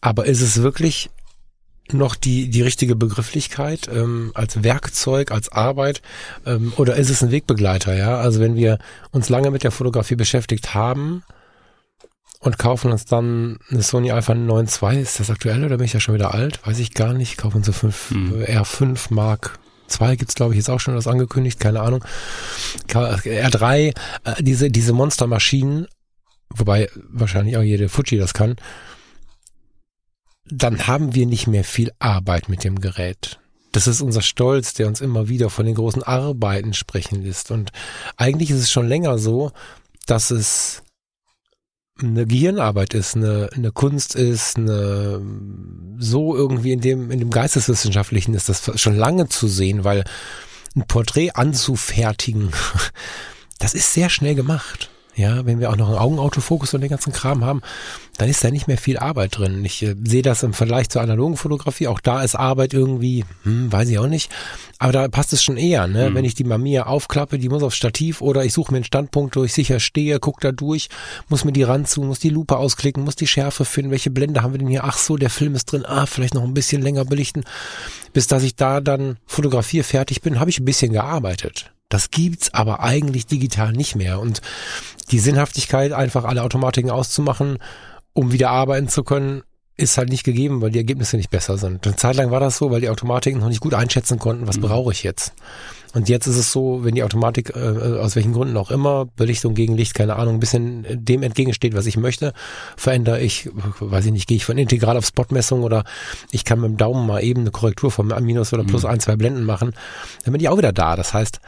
Aber ist es wirklich noch die, die richtige Begrifflichkeit ähm, als Werkzeug, als Arbeit ähm, oder ist es ein Wegbegleiter, ja? Also wenn wir uns lange mit der Fotografie beschäftigt haben, und kaufen uns dann eine Sony Alpha 9 II. Ist das aktuell oder bin ich ja schon wieder alt? Weiß ich gar nicht. Kaufen so 5 hm. R5 Mark 2 gibt's glaube ich jetzt auch schon das angekündigt, keine Ahnung. R3, äh, diese, diese Monstermaschinen, wobei wahrscheinlich auch jede Fuji das kann, dann haben wir nicht mehr viel Arbeit mit dem Gerät. Das ist unser Stolz, der uns immer wieder von den großen Arbeiten sprechen lässt. Und eigentlich ist es schon länger so, dass es eine Gehirnarbeit ist, eine, eine Kunst ist, eine so irgendwie in dem, in dem Geisteswissenschaftlichen ist das schon lange zu sehen, weil ein Porträt anzufertigen, [LAUGHS] das ist sehr schnell gemacht. Ja, wenn wir auch noch einen Augenautofokus und den ganzen Kram haben, dann ist da nicht mehr viel Arbeit drin. Ich äh, sehe das im Vergleich zur analogen Fotografie. Auch da ist Arbeit irgendwie, hm, weiß ich auch nicht. Aber da passt es schon eher, ne? Mhm. Wenn ich die Mamiya aufklappe, die muss aufs Stativ oder ich suche mir einen Standpunkt, wo ich sicher stehe, guck da durch, muss mir die ranzu, muss die Lupe ausklicken, muss die Schärfe finden, welche Blende haben wir denn hier? Ach so, der Film ist drin. Ah, vielleicht noch ein bisschen länger belichten. Bis dass ich da dann fotografier fertig bin, habe ich ein bisschen gearbeitet. Das gibt's aber eigentlich digital nicht mehr. Und die Sinnhaftigkeit, einfach alle Automatiken auszumachen, um wieder arbeiten zu können, ist halt nicht gegeben, weil die Ergebnisse nicht besser sind. Eine Zeit lang war das so, weil die Automatiken noch nicht gut einschätzen konnten, was mhm. brauche ich jetzt. Und jetzt ist es so, wenn die Automatik äh, aus welchen Gründen auch immer, Belichtung gegen Licht, keine Ahnung, ein bisschen dem entgegensteht, was ich möchte, verändere ich, weiß ich nicht, gehe ich von integral auf Spotmessung oder ich kann mit dem Daumen mal eben eine Korrektur von minus oder plus mhm. ein, zwei Blenden machen, dann bin ich auch wieder da. Das heißt,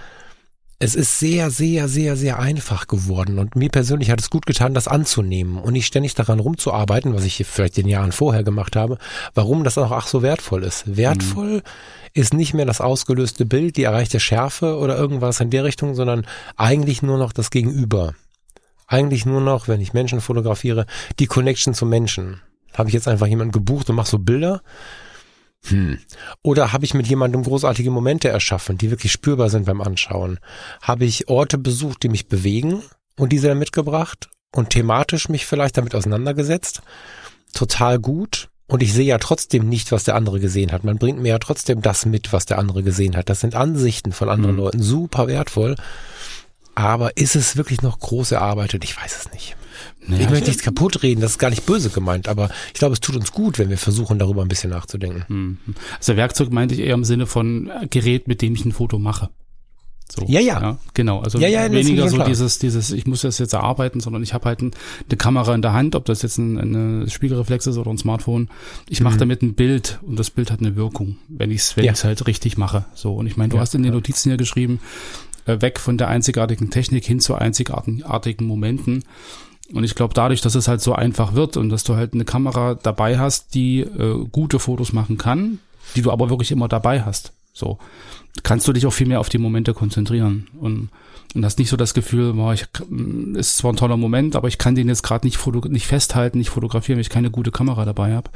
es ist sehr, sehr, sehr, sehr einfach geworden und mir persönlich hat es gut getan, das anzunehmen und nicht ständig daran rumzuarbeiten, was ich vielleicht in Jahren vorher gemacht habe, warum das auch ach so wertvoll ist. Wertvoll mhm. ist nicht mehr das ausgelöste Bild, die erreichte Schärfe oder irgendwas in der Richtung, sondern eigentlich nur noch das Gegenüber. eigentlich nur noch, wenn ich Menschen fotografiere, die Connection zu Menschen. Habe ich jetzt einfach jemanden gebucht und mache so Bilder? Hm. Oder habe ich mit jemandem großartige Momente erschaffen, die wirklich spürbar sind beim Anschauen? Habe ich Orte besucht, die mich bewegen und diese dann mitgebracht und thematisch mich vielleicht damit auseinandergesetzt? Total gut. Und ich sehe ja trotzdem nicht, was der andere gesehen hat. Man bringt mir ja trotzdem das mit, was der andere gesehen hat. Das sind Ansichten von anderen mhm. Leuten, super wertvoll. Aber ist es wirklich noch groß erarbeitet? Ich weiß es nicht. Naja, ich möchte nichts kaputt reden, das ist gar nicht böse gemeint, aber ich glaube, es tut uns gut, wenn wir versuchen, darüber ein bisschen nachzudenken. Mhm. Also Werkzeug meinte ich eher im Sinne von Gerät, mit dem ich ein Foto mache. So, ja, ja, ja. Genau. Also ja, ja, weniger so klar. dieses, dieses, ich muss das jetzt erarbeiten, sondern ich habe halt ein, eine Kamera in der Hand, ob das jetzt ein, eine Spiegelreflex ist oder ein Smartphone. Ich mache mhm. damit ein Bild und das Bild hat eine Wirkung, wenn ich es wenn ja. ich's halt richtig mache. So, und ich meine, du hast in den Notizen ja geschrieben, äh, weg von der einzigartigen Technik hin zu einzigartigen Momenten. Und ich glaube, dadurch, dass es halt so einfach wird und dass du halt eine Kamera dabei hast, die äh, gute Fotos machen kann, die du aber wirklich immer dabei hast. So kannst du dich auch viel mehr auf die Momente konzentrieren und, und hast nicht so das Gefühl, boah, ich, ist zwar ein toller Moment, aber ich kann den jetzt gerade nicht, foto, nicht festhalten, nicht fotografieren, weil ich keine gute Kamera dabei habe,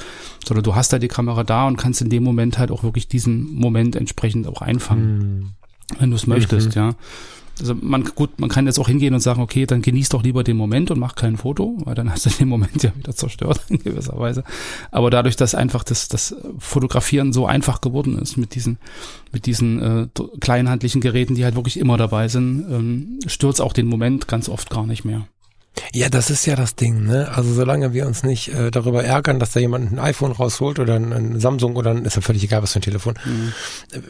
sondern du hast da halt die Kamera da und kannst in dem Moment halt auch wirklich diesen Moment entsprechend auch einfangen, mhm. wenn du es möchtest, mhm. ja. Also man, gut, man kann jetzt auch hingehen und sagen, okay, dann genieß doch lieber den Moment und mach kein Foto, weil dann hast du den Moment ja wieder zerstört in gewisser Weise. Aber dadurch, dass einfach das, das Fotografieren so einfach geworden ist mit diesen, mit diesen äh, kleinen handlichen Geräten, die halt wirklich immer dabei sind, ähm, stürzt auch den Moment ganz oft gar nicht mehr. Ja, das ist ja das Ding, ne? Also solange wir uns nicht äh, darüber ärgern, dass da jemand ein iPhone rausholt oder ein, ein Samsung oder ein, ist ja völlig egal, was für ein Telefon. Mhm.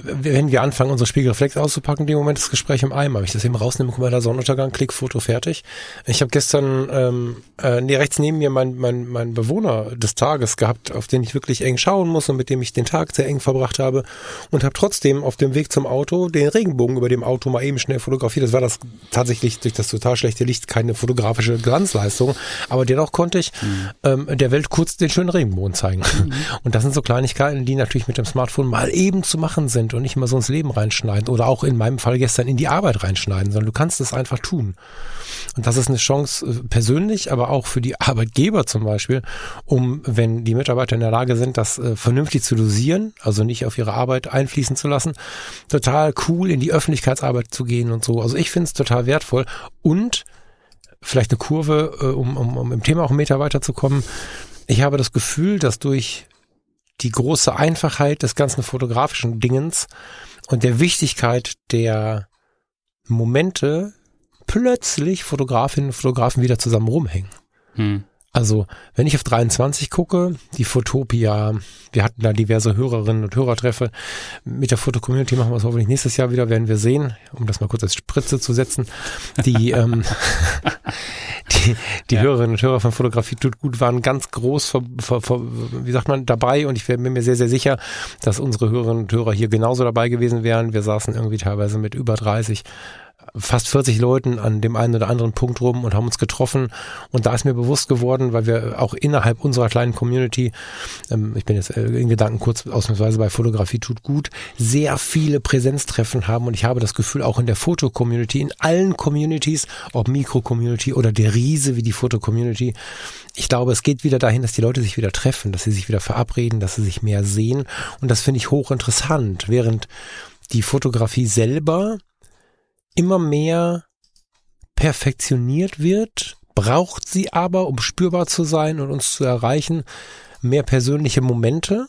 Wenn wir anfangen, unsere Spiegelreflex auszupacken, in dem Moment das Gespräch im Eimer. Ich das eben rausnehme, guck mal, da Sonnenuntergang, Klick, Foto, fertig. Ich habe gestern ähm, äh, nee, rechts neben mir mein, mein, mein Bewohner des Tages gehabt, auf den ich wirklich eng schauen muss und mit dem ich den Tag sehr eng verbracht habe und habe trotzdem auf dem Weg zum Auto den Regenbogen über dem Auto mal eben schnell fotografiert. Das war das tatsächlich durch das total schlechte Licht keine fotografische Glanzleistung, aber dennoch konnte ich mhm. ähm, der Welt kurz den schönen Regenbogen zeigen. Mhm. [LAUGHS] Und das sind so Kleinigkeiten, die natürlich mit dem Smartphone mal eben zu machen sind und nicht immer so ins Leben reinschneiden oder auch in meinem Fall gestern in die Arbeit reinschneiden, sondern du kannst es einfach tun. Und das ist eine Chance äh, persönlich, aber auch für die Arbeitgeber zum Beispiel, um, wenn die Mitarbeiter in der Lage sind, das äh, vernünftig zu dosieren, also nicht auf ihre Arbeit einfließen zu lassen, total cool in die Öffentlichkeitsarbeit zu gehen und so. Also ich finde es total wertvoll und vielleicht eine Kurve, äh, um, um, um im Thema auch einen Meter weiterzukommen. Ich habe das Gefühl, dass durch die große Einfachheit des ganzen fotografischen Dingens und der Wichtigkeit der Momente plötzlich Fotografinnen und Fotografen wieder zusammen rumhängen. Hm. Also, wenn ich auf 23 gucke, die Fotopia, wir hatten da diverse Hörerinnen und Hörertreffe. Mit der Fotocommunity machen wir es hoffentlich nächstes Jahr wieder, werden wir sehen, um das mal kurz als Spritze zu setzen. Die, [LAUGHS] ähm, [LAUGHS] die, die ja. Hörerinnen und Hörer von Fotografie tut gut waren ganz groß, ver, ver, ver, wie sagt man, dabei und ich bin mir sehr, sehr sicher, dass unsere Hörerinnen und Hörer hier genauso dabei gewesen wären. Wir saßen irgendwie teilweise mit über 30 fast 40 Leuten an dem einen oder anderen Punkt rum und haben uns getroffen. Und da ist mir bewusst geworden, weil wir auch innerhalb unserer kleinen Community, ähm, ich bin jetzt äh, in Gedanken kurz ausnahmsweise bei Fotografie tut gut, sehr viele Präsenztreffen haben. Und ich habe das Gefühl, auch in der Foto-Community, in allen Communities, ob Mikro-Community oder der Riese wie die Foto-Community, ich glaube, es geht wieder dahin, dass die Leute sich wieder treffen, dass sie sich wieder verabreden, dass sie sich mehr sehen. Und das finde ich hochinteressant, während die Fotografie selber immer mehr perfektioniert wird, braucht sie aber, um spürbar zu sein und uns zu erreichen, mehr persönliche Momente.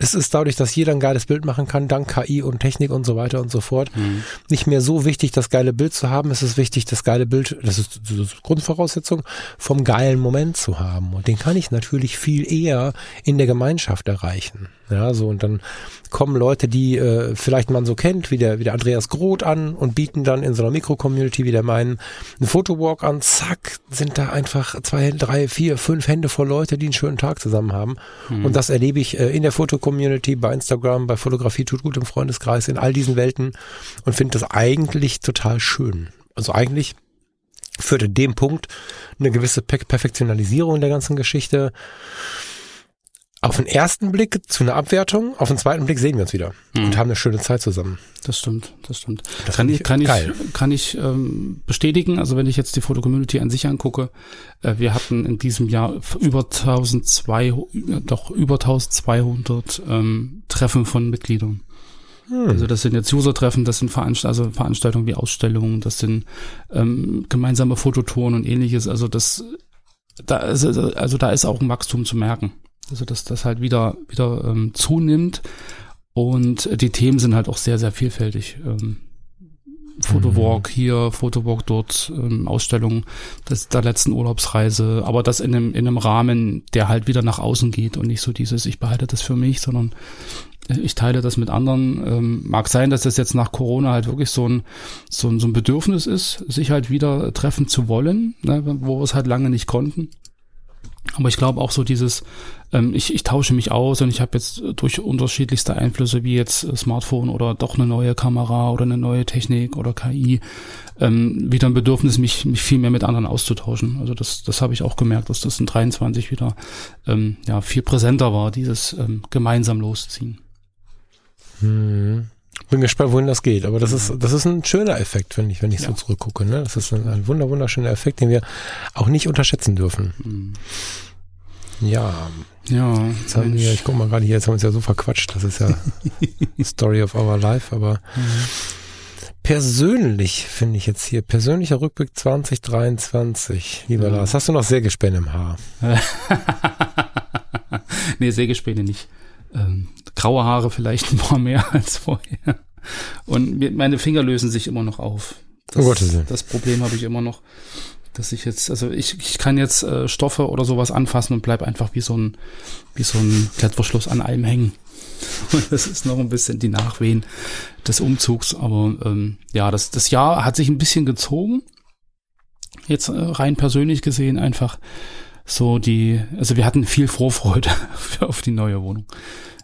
Es ist dadurch, dass jeder ein geiles Bild machen kann, dank KI und Technik und so weiter und so fort, mhm. nicht mehr so wichtig, das geile Bild zu haben. Es ist wichtig, das geile Bild, das ist die Grundvoraussetzung, vom geilen Moment zu haben. Und den kann ich natürlich viel eher in der Gemeinschaft erreichen. Ja, so und dann kommen Leute, die äh, vielleicht man so kennt, wie der, wie der Andreas Groth an und bieten dann in so einer Mikro-Community wie der meinen einen Fotowalk an. Zack, sind da einfach zwei, drei, vier, fünf Hände voll Leute, die einen schönen Tag zusammen haben. Mhm. Und das erlebe ich äh, in der Foto-Community, bei Instagram, bei Fotografie tut gut im Freundeskreis, in all diesen Welten und finde das eigentlich total schön. Also eigentlich führte dem Punkt eine gewisse Perfektionalisierung der ganzen Geschichte auf den ersten Blick zu einer Abwertung, auf den zweiten Blick sehen wir uns wieder mhm. und haben eine schöne Zeit zusammen. Das stimmt, das stimmt. Das kann ich, kann geil. ich, kann ich ähm, bestätigen. Also wenn ich jetzt die Foto-Community an sich angucke, äh, wir hatten in diesem Jahr über 1200, doch über 1200 ähm, Treffen von Mitgliedern. Hm. Also das sind jetzt User-Treffen, das sind Veranst also Veranstaltungen wie Ausstellungen, das sind ähm, gemeinsame Fototouren und ähnliches. Also das, da ist, also da ist auch ein Wachstum zu merken. Also dass das halt wieder wieder ähm, zunimmt und die Themen sind halt auch sehr sehr vielfältig. Ähm, Fotowalk mhm. hier, Fotowalk dort, ähm, Ausstellung des, der letzten Urlaubsreise, aber das in einem, in einem Rahmen, der halt wieder nach außen geht und nicht so dieses, ich behalte das für mich, sondern ich teile das mit anderen. Ähm, mag sein, dass das jetzt nach Corona halt wirklich so ein, so ein, so ein Bedürfnis ist, sich halt wieder treffen zu wollen, ne, wo wir es halt lange nicht konnten. Aber ich glaube auch so dieses, ähm, ich, ich tausche mich aus und ich habe jetzt durch unterschiedlichste Einflüsse wie jetzt Smartphone oder doch eine neue Kamera oder eine neue Technik oder KI ähm, wieder ein Bedürfnis, mich, mich viel mehr mit anderen auszutauschen. Also das, das habe ich auch gemerkt, dass das in 23 wieder ähm, ja, viel präsenter war, dieses ähm, gemeinsam losziehen. Hm. Bin gespannt, wohin das geht. Aber das ist, das ist ein schöner Effekt, finde ich, wenn ich ja. so zurückgucke. Ne? Das ist ein, ein wunder, wunderschöner Effekt, den wir auch nicht unterschätzen dürfen. Mhm. Ja. Ja. Jetzt haben wir, ich guck mal gerade hier, jetzt haben wir uns ja so verquatscht. Das ist ja [LAUGHS] Story of our life, aber mhm. persönlich finde ich jetzt hier, persönlicher Rückblick 2023. Lieber ja. Lars, hast du noch Sägespäne im Haar? [LAUGHS] nee, Sägespäne nicht. Ähm, graue Haare vielleicht [LAUGHS] ein paar mehr als vorher. Und meine Finger lösen sich immer noch auf. Das, oh Gottes das Problem habe ich immer noch, dass ich jetzt, also ich, ich kann jetzt äh, Stoffe oder sowas anfassen und bleib einfach wie so ein, wie so ein Klettverschluss an allem hängen. [LAUGHS] Und das ist noch ein bisschen die Nachwehen des Umzugs. Aber ähm, ja, das, das Jahr hat sich ein bisschen gezogen. Jetzt äh, rein persönlich gesehen einfach so die, also wir hatten viel Vorfreude [LAUGHS] auf die neue Wohnung.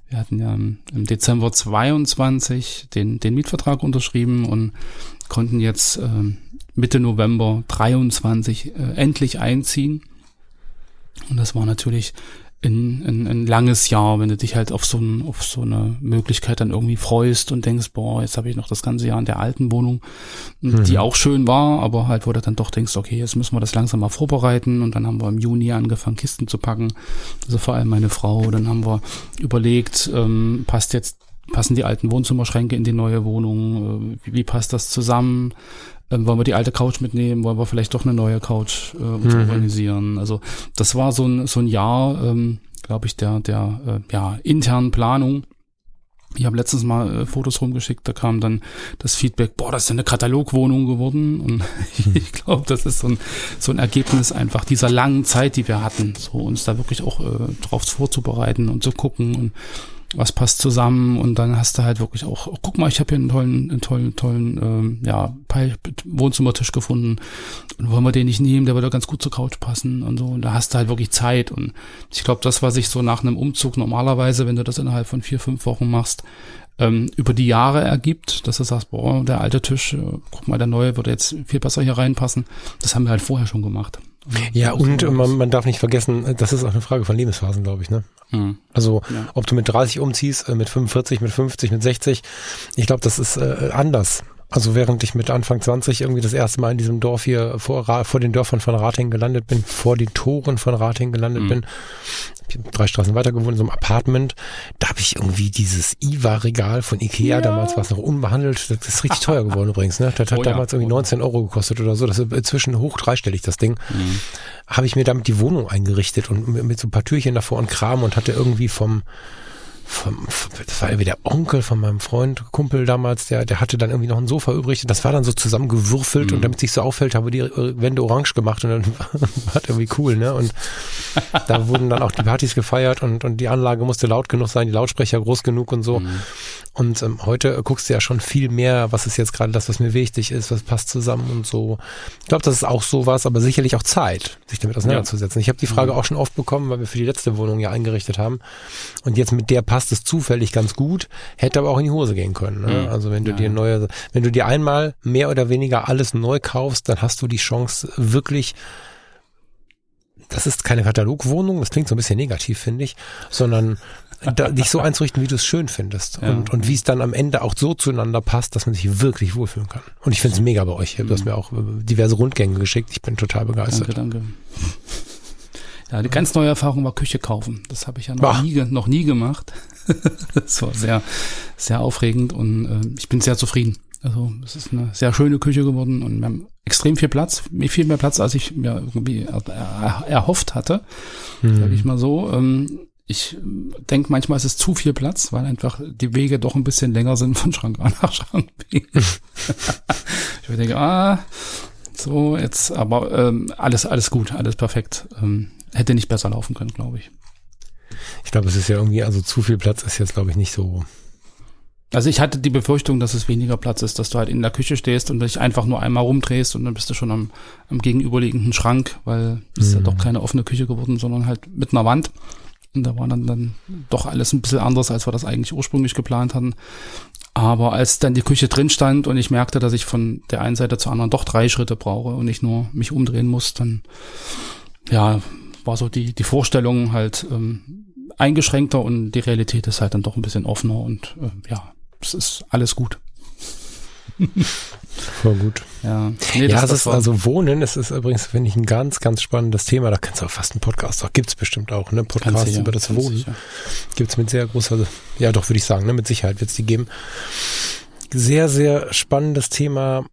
Wir hatten ja im Dezember 22 den, den Mietvertrag unterschrieben und konnten jetzt äh, Mitte November 23 äh, endlich einziehen. Und das war natürlich ein, ein, ein langes Jahr, wenn du dich halt auf so, ein, auf so eine Möglichkeit dann irgendwie freust und denkst, boah, jetzt habe ich noch das ganze Jahr in der alten Wohnung, mhm. die auch schön war, aber halt, wo du dann doch denkst, okay, jetzt müssen wir das langsam mal vorbereiten und dann haben wir im Juni angefangen, Kisten zu packen, also vor allem meine Frau, dann haben wir überlegt, ähm, passt jetzt passen die alten Wohnzimmerschränke in die neue Wohnung? Äh, wie passt das zusammen? Ähm, wollen wir die alte Couch mitnehmen? Wollen wir vielleicht doch eine neue Couch äh, uns mhm. organisieren? Also das war so ein, so ein Jahr, ähm, glaube ich, der, der äh, ja, internen Planung. Ich habe letztens mal äh, Fotos rumgeschickt, da kam dann das Feedback, boah, das ist ja eine Katalogwohnung geworden. Und [LAUGHS] ich glaube, das ist so ein, so ein Ergebnis einfach dieser langen Zeit, die wir hatten, so uns da wirklich auch äh, drauf vorzubereiten und zu gucken und was passt zusammen und dann hast du halt wirklich auch, oh, guck mal, ich habe hier einen tollen, einen tollen, tollen, ähm, ja, Wohnzimmertisch gefunden und wollen wir den nicht nehmen, der würde ganz gut zur Couch passen und so und da hast du halt wirklich Zeit und ich glaube, das, was ich so nach einem Umzug normalerweise, wenn du das innerhalb von vier, fünf Wochen machst, ähm, über die Jahre ergibt, dass du sagst, boah, der alte Tisch, äh, guck mal, der neue würde jetzt viel besser hier reinpassen. Das haben wir halt vorher schon gemacht. Ja, und man, man darf nicht vergessen, das ist auch eine Frage von Lebensphasen, glaube ich. Ne? Mhm. Also ja. ob du mit 30 umziehst, äh, mit 45, mit 50, mit 60, ich glaube, das ist äh, anders. Also während ich mit Anfang 20 irgendwie das erste Mal in diesem Dorf hier vor, vor den Dörfern von Rating gelandet bin, vor den Toren von Rating gelandet mhm. bin, drei Straßen weiter gewohnt, in so einem Apartment. Da habe ich irgendwie dieses IWA-Regal von Ikea, ja. damals war es noch unbehandelt, das ist richtig teuer [LAUGHS] geworden übrigens. Ne? Das hat oh, damals ja. irgendwie 19 Euro gekostet oder so. Das ist inzwischen hoch dreistellig, das Ding. Mhm. Habe ich mir damit die Wohnung eingerichtet und mit, mit so ein paar Türchen davor und Kram und hatte irgendwie vom vom, das war irgendwie der Onkel von meinem Freund, Kumpel damals, der, der hatte dann irgendwie noch ein Sofa übrig. Das war dann so zusammengewürfelt mhm. und damit sich so auffällt, habe die Wände orange gemacht und dann [LAUGHS] war das irgendwie cool, ne? Und da wurden dann auch die Partys gefeiert und, und die Anlage musste laut genug sein, die Lautsprecher groß genug und so. Mhm. Und ähm, heute guckst du ja schon viel mehr, was ist jetzt gerade das, was mir wichtig ist, was passt zusammen und so. Ich glaube, das ist auch sowas, aber sicherlich auch Zeit, sich damit auseinanderzusetzen. Ja. Ich habe die Frage mhm. auch schon oft bekommen, weil wir für die letzte Wohnung ja eingerichtet haben. Und jetzt mit der passt es zufällig ganz gut, hätte aber auch in die Hose gehen können. Ne? Mhm. Also wenn du ja. dir neue, wenn du dir einmal mehr oder weniger alles neu kaufst, dann hast du die Chance wirklich das ist keine Katalogwohnung, das klingt so ein bisschen negativ, finde ich, sondern da, dich so einzurichten, wie du es schön findest ja. und, und wie es dann am Ende auch so zueinander passt, dass man sich wirklich wohlfühlen kann. Und ich finde es mega bei euch. Du hast mhm. mir auch äh, diverse Rundgänge geschickt. Ich bin total begeistert. Danke, danke. Ja, die ganz neue Erfahrung war Küche kaufen. Das habe ich ja noch nie, noch nie gemacht. [LAUGHS] das war sehr, sehr aufregend und äh, ich bin sehr zufrieden. Also es ist eine sehr schöne Küche geworden und wir haben extrem viel Platz, viel mehr Platz, als ich mir irgendwie er, erhofft hatte, hm. sage ich mal so. Ähm, ich denke manchmal ist es zu viel Platz, weil einfach die Wege doch ein bisschen länger sind von Schrank A nach Schrank B. [LAUGHS] ich denke, ah, so jetzt, aber ähm, alles, alles gut, alles perfekt. Ähm, hätte nicht besser laufen können, glaube ich. Ich glaube, es ist ja irgendwie, also zu viel Platz ist jetzt, glaube ich, nicht so. Also ich hatte die Befürchtung, dass es weniger Platz ist, dass du halt in der Küche stehst und dich einfach nur einmal rumdrehst und dann bist du schon am, am gegenüberliegenden Schrank, weil es mhm. ist ja doch keine offene Küche geworden, sondern halt mit einer Wand. Und da war dann, dann doch alles ein bisschen anders, als wir das eigentlich ursprünglich geplant hatten. Aber als dann die Küche drin stand und ich merkte, dass ich von der einen Seite zur anderen doch drei Schritte brauche und nicht nur mich umdrehen muss, dann ja, war so die, die Vorstellung halt ähm, eingeschränkter und die Realität ist halt dann doch ein bisschen offener und äh, ja, es ist alles gut. [LAUGHS] Voll gut. Ja, nee, ja das, es ist also Wohnen, es ist übrigens, finde ich, ein ganz, ganz spannendes Thema. Da kannst du auch fast einen Podcast, auch gibt's bestimmt auch, ne? Podcast sicher, über das Wohnen. Sicher. Gibt's mit sehr großer, ja doch, würde ich sagen, ne? Mit Sicherheit wird's die geben. Sehr, sehr spannendes Thema,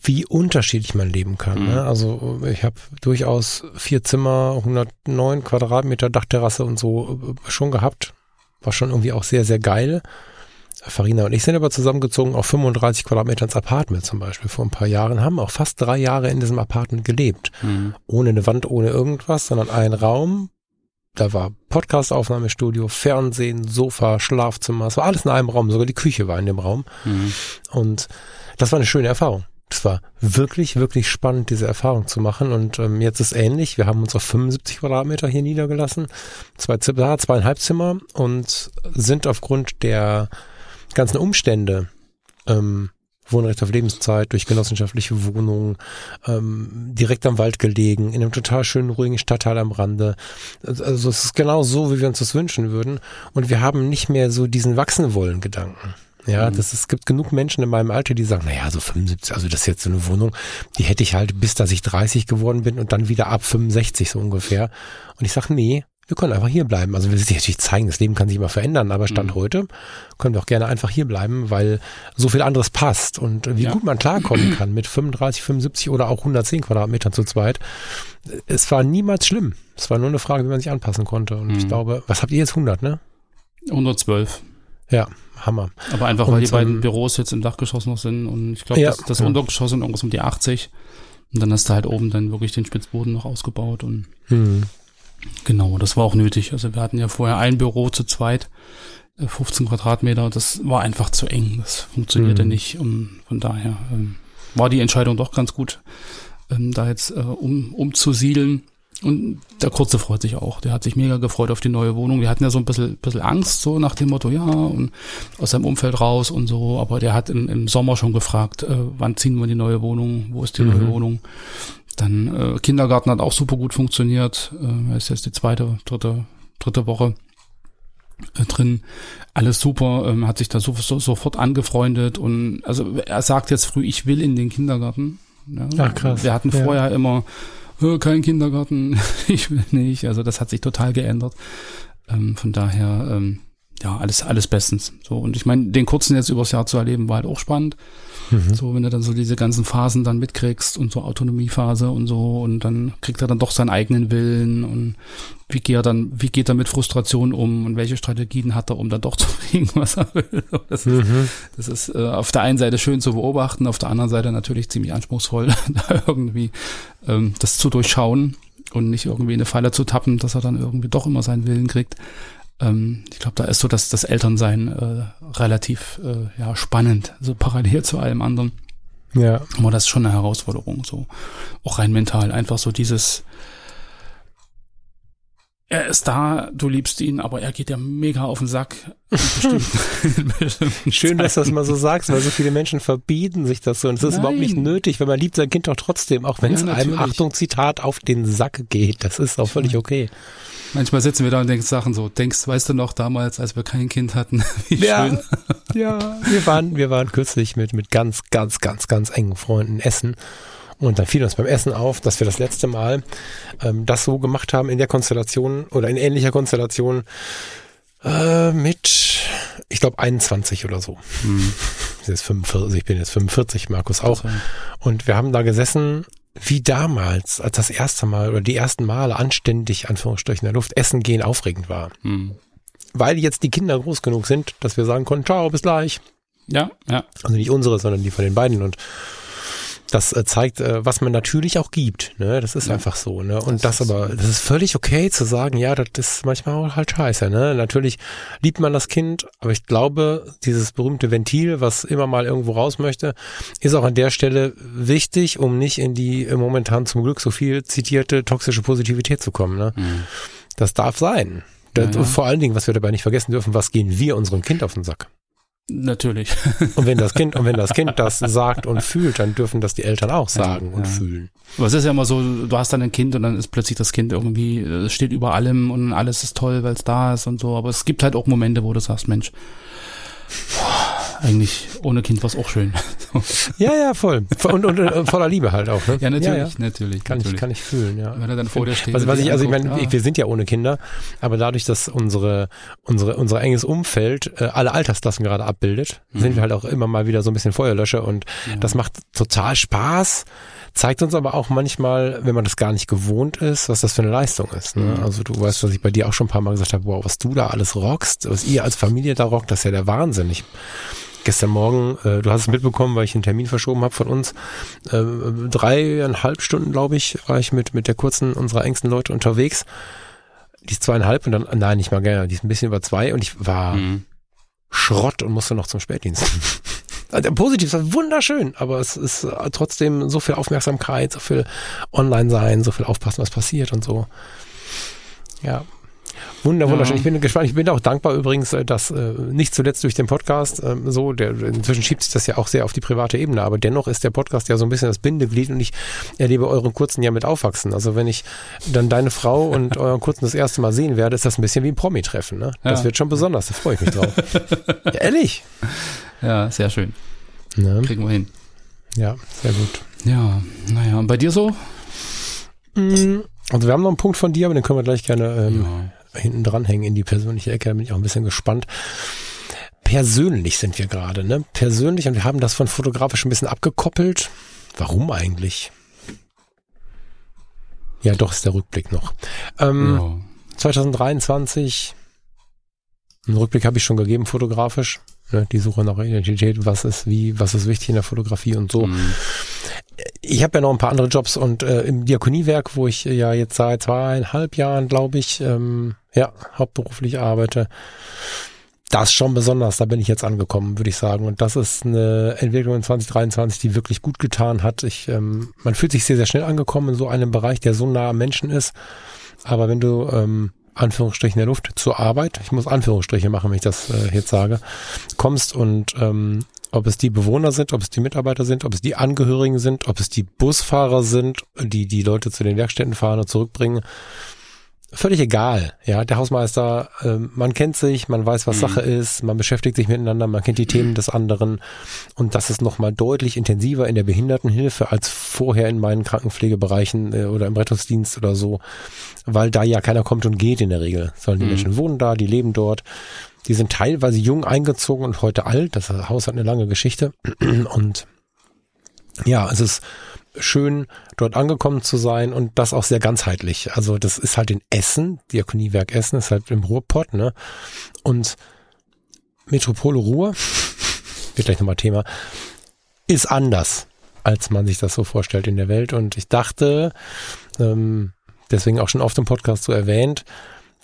wie unterschiedlich man leben kann. Ne? Mhm. Ne? Also ich habe durchaus vier Zimmer, 109 Quadratmeter Dachterrasse und so äh, schon gehabt. War schon irgendwie auch sehr, sehr geil. Farina und ich sind aber zusammengezogen auf 35 Quadratmeter ins Apartment zum Beispiel vor ein paar Jahren, haben auch fast drei Jahre in diesem Apartment gelebt. Mhm. Ohne eine Wand, ohne irgendwas, sondern ein Raum. Da war Podcast-Aufnahmestudio, Fernsehen, Sofa, Schlafzimmer. Es war alles in einem Raum. Sogar die Küche war in dem Raum. Mhm. Und das war eine schöne Erfahrung. Es war wirklich, wirklich spannend, diese Erfahrung zu machen. Und ähm, jetzt ist ähnlich. Wir haben uns auf 75 Quadratmeter hier niedergelassen. Zwei Zimmer, zweieinhalb Zimmer und sind aufgrund der ganzen Umstände, ähm, Wohnrecht auf Lebenszeit durch genossenschaftliche Wohnungen, ähm, direkt am Wald gelegen, in einem total schönen, ruhigen Stadtteil am Rande. Also es ist genau so, wie wir uns das wünschen würden. Und wir haben nicht mehr so diesen wachsen wollen Gedanken. Ja, mhm. das, es gibt genug Menschen in meinem Alter, die sagen, naja, so 75, also das ist jetzt so eine Wohnung, die hätte ich halt bis, dass ich 30 geworden bin und dann wieder ab 65 so ungefähr. Und ich sage, nee, wir können einfach hier bleiben. Also wir sich natürlich zeigen, das Leben kann sich immer verändern, aber Stand mhm. heute können wir auch gerne einfach hier bleiben, weil so viel anderes passt und wie ja. gut man klarkommen [CLEARS THROAT] kann mit 35, 75 oder auch 110 Quadratmetern zu zweit. Es war niemals schlimm. Es war nur eine Frage, wie man sich anpassen konnte. Und mhm. ich glaube, was habt ihr jetzt 100, ne? 112. Ja, Hammer. Aber einfach, weil und, die beiden ähm, Büros jetzt im Dachgeschoss noch sind und ich glaube, ja, das, das ja. Untergeschoss sind irgendwas um die 80. Und dann hast du halt oben dann wirklich den Spitzboden noch ausgebaut und mhm. Genau, das war auch nötig. Also wir hatten ja vorher ein Büro zu zweit, 15 äh, Quadratmeter. Das war einfach zu eng. Das funktionierte mhm. nicht. Und von daher ähm, war die Entscheidung doch ganz gut, ähm, da jetzt äh, um, umzusiedeln. Und der Kurze freut sich auch. Der hat sich mega gefreut auf die neue Wohnung. Wir hatten ja so ein bisschen, bisschen Angst, so nach dem Motto, ja, und aus seinem Umfeld raus und so. Aber der hat im, im Sommer schon gefragt, äh, wann ziehen wir die neue Wohnung? Wo ist die mhm. neue Wohnung? Dann äh, Kindergarten hat auch super gut funktioniert. Äh, ist jetzt die zweite, dritte, dritte Woche äh, drin. Alles super, ähm, hat sich da so, so, sofort angefreundet und also er sagt jetzt früh, ich will in den Kindergarten. Ja. Ach krass. Wir hatten vorher ja. immer kein Kindergarten, [LAUGHS] ich will nicht. Also das hat sich total geändert. Ähm, von daher, ähm, ja, alles, alles bestens. So, und ich meine, den kurzen jetzt übers Jahr zu erleben, war halt auch spannend. Mhm. So, wenn du dann so diese ganzen Phasen dann mitkriegst und so Autonomiephase und so und dann kriegt er dann doch seinen eigenen Willen und wie geht er dann, wie geht er mit Frustration um und welche Strategien hat er, um dann doch zu kriegen, [LAUGHS] was er will. Das ist, mhm. das ist äh, auf der einen Seite schön zu beobachten, auf der anderen Seite natürlich ziemlich anspruchsvoll, [LAUGHS] da irgendwie ähm, das zu durchschauen und nicht irgendwie in eine Falle zu tappen, dass er dann irgendwie doch immer seinen Willen kriegt ähm, ich glaube, da ist so das, das Elternsein äh, relativ äh, ja, spannend, so parallel [LAUGHS] zu allem anderen. Ja. Aber das ist schon eine Herausforderung, so auch rein mental. Einfach so dieses, er ist da, du liebst ihn, aber er geht ja mega auf den Sack. [LAUGHS] Schön, dass du das mal so sagst, weil so viele Menschen verbieten sich das so. Und es ist überhaupt nicht nötig, weil man liebt sein Kind doch trotzdem, auch wenn ja, es einem, Achtung, Zitat, auf den Sack geht. Das ist auch völlig okay. Manchmal sitzen wir da und denken Sachen so, denkst, weißt du noch damals, als wir kein Kind hatten, [LAUGHS] wie ja, schön. Ja, wir waren, wir waren kürzlich mit, mit ganz, ganz, ganz, ganz engen Freunden essen und dann fiel uns beim Essen auf, dass wir das letzte Mal ähm, das so gemacht haben in der Konstellation oder in ähnlicher Konstellation äh, mit, ich glaube, 21 oder so. Mhm. [LAUGHS] Jetzt 45, ich bin jetzt 45, Markus auch. Und wir haben da gesessen wie damals, als das erste Mal oder die ersten Male anständig, Anführungsstrichen, in der Luft essen gehen aufregend war. Mhm. Weil jetzt die Kinder groß genug sind, dass wir sagen konnten, ciao, bis gleich. Ja, ja. Also nicht unsere, sondern die von den beiden. Und das äh, zeigt, äh, was man natürlich auch gibt. Ne? Das ist ja. einfach so. Ne? Und das, das aber, das ist völlig okay zu sagen, ja, das ist manchmal auch halt scheiße. Ne? Natürlich liebt man das Kind, aber ich glaube, dieses berühmte Ventil, was immer mal irgendwo raus möchte, ist auch an der Stelle wichtig, um nicht in die äh, momentan zum Glück so viel zitierte toxische Positivität zu kommen. Ne? Mhm. Das darf sein. Ja, ja. Vor allen Dingen, was wir dabei nicht vergessen dürfen, was gehen wir unserem Kind auf den Sack? Natürlich. Und wenn das Kind, und wenn das Kind [LAUGHS] das sagt und fühlt, dann dürfen das die Eltern auch sagen ja, und ja. fühlen. Aber es ist ja immer so, du hast dann ein Kind und dann ist plötzlich das Kind irgendwie, es steht über allem und alles ist toll, weil es da ist und so. Aber es gibt halt auch Momente, wo du sagst, Mensch, eigentlich ohne Kind war es auch schön. [LAUGHS] ja, ja, voll. Und, und, und, voller Liebe halt auch. Ne? Ja, natürlich, ja, ja. natürlich. Kann natürlich. ich, kann ich fühlen, ja. Wenn er dann vor dir steht. Was, was ich, also ich meine, ja. wir sind ja ohne Kinder, aber dadurch, dass unsere, unsere, unser enges Umfeld äh, alle Altersklassen gerade abbildet, mhm. sind wir halt auch immer mal wieder so ein bisschen Feuerlöscher und das macht total Spaß zeigt uns aber auch manchmal, wenn man das gar nicht gewohnt ist, was das für eine Leistung ist. Ne? Mhm. Also du weißt, was ich bei dir auch schon ein paar Mal gesagt habe, wow, was du da alles rockst, was ihr als Familie da rockt, das ist ja der Wahnsinn. Ich gestern Morgen, äh, du hast es mitbekommen, weil ich einen Termin verschoben habe von uns, äh, dreieinhalb Stunden, glaube ich, war ich mit, mit der kurzen unserer engsten Leute unterwegs. Die ist zweieinhalb und dann, nein, nicht mal gerne, die ist ein bisschen über zwei und ich war mhm. Schrott und musste noch zum Spätdienst. [LAUGHS] Also, positiv, das ist wunderschön, aber es ist trotzdem so viel Aufmerksamkeit, so viel online sein, so viel aufpassen, was passiert und so. Ja, Wunder, wunderschön. Ja. Ich bin gespannt. Ich bin auch dankbar übrigens, äh, dass äh, nicht zuletzt durch den Podcast äh, so, der inzwischen schiebt sich das ja auch sehr auf die private Ebene, aber dennoch ist der Podcast ja so ein bisschen das Bindeglied und ich erlebe euren kurzen ja mit aufwachsen. Also wenn ich dann deine Frau [LAUGHS] und euren kurzen das erste Mal sehen werde, ist das ein bisschen wie ein Promi-Treffen. Ne? Das ja. wird schon besonders, da freue ich mich drauf. [LAUGHS] ja, ehrlich. Ja, sehr schön. Ne? Kriegen wir hin. Ja, sehr gut. Ja, naja, und bei dir so? Mm, also wir haben noch einen Punkt von dir, aber den können wir gleich gerne ähm, ja hinten dranhängen in die persönliche Ecke. Da bin ich auch ein bisschen gespannt. Persönlich sind wir gerade, ne? Persönlich und wir haben das von fotografisch ein bisschen abgekoppelt. Warum eigentlich? Ja, doch ist der Rückblick noch. Ähm, ja. 2023, einen Rückblick habe ich schon gegeben, fotografisch. Ne, die Suche nach Identität, was ist wie, was ist wichtig in der Fotografie und so. Mhm ich habe ja noch ein paar andere Jobs und äh, im Diakoniewerk, wo ich ja jetzt seit zweieinhalb Jahren, glaube ich, ähm, ja, hauptberuflich arbeite, das schon besonders, da bin ich jetzt angekommen, würde ich sagen. Und das ist eine Entwicklung in 2023, die wirklich gut getan hat. Ich, ähm, man fühlt sich sehr, sehr schnell angekommen in so einem Bereich, der so nah am Menschen ist. Aber wenn du ähm, Anführungsstrichen der Luft zur Arbeit, ich muss Anführungsstriche machen, wenn ich das äh, jetzt sage, kommst und ähm, ob es die Bewohner sind, ob es die Mitarbeiter sind, ob es die Angehörigen sind, ob es die Busfahrer sind, die die Leute zu den Werkstätten fahren und zurückbringen. Völlig egal, ja. Der Hausmeister, äh, man kennt sich, man weiß, was mhm. Sache ist, man beschäftigt sich miteinander, man kennt die Themen des anderen und das ist nochmal deutlich intensiver in der Behindertenhilfe als vorher in meinen Krankenpflegebereichen äh, oder im Rettungsdienst oder so, weil da ja keiner kommt und geht in der Regel. Sondern die mhm. Menschen wohnen da, die leben dort die sind teilweise jung eingezogen und heute alt. Das Haus hat eine lange Geschichte. [CLEARS THROAT] Und ja, es ist schön, dort angekommen zu sein und das auch sehr ganzheitlich. Also das ist halt in Essen, Diakoniewerk Essen ist halt im Ruhrpott, ne? Und Metropole Ruhr, [LAUGHS] wird gleich nochmal Thema, ist anders, als man sich das so vorstellt in der Welt. Und ich dachte, ähm, deswegen auch schon oft im Podcast so erwähnt,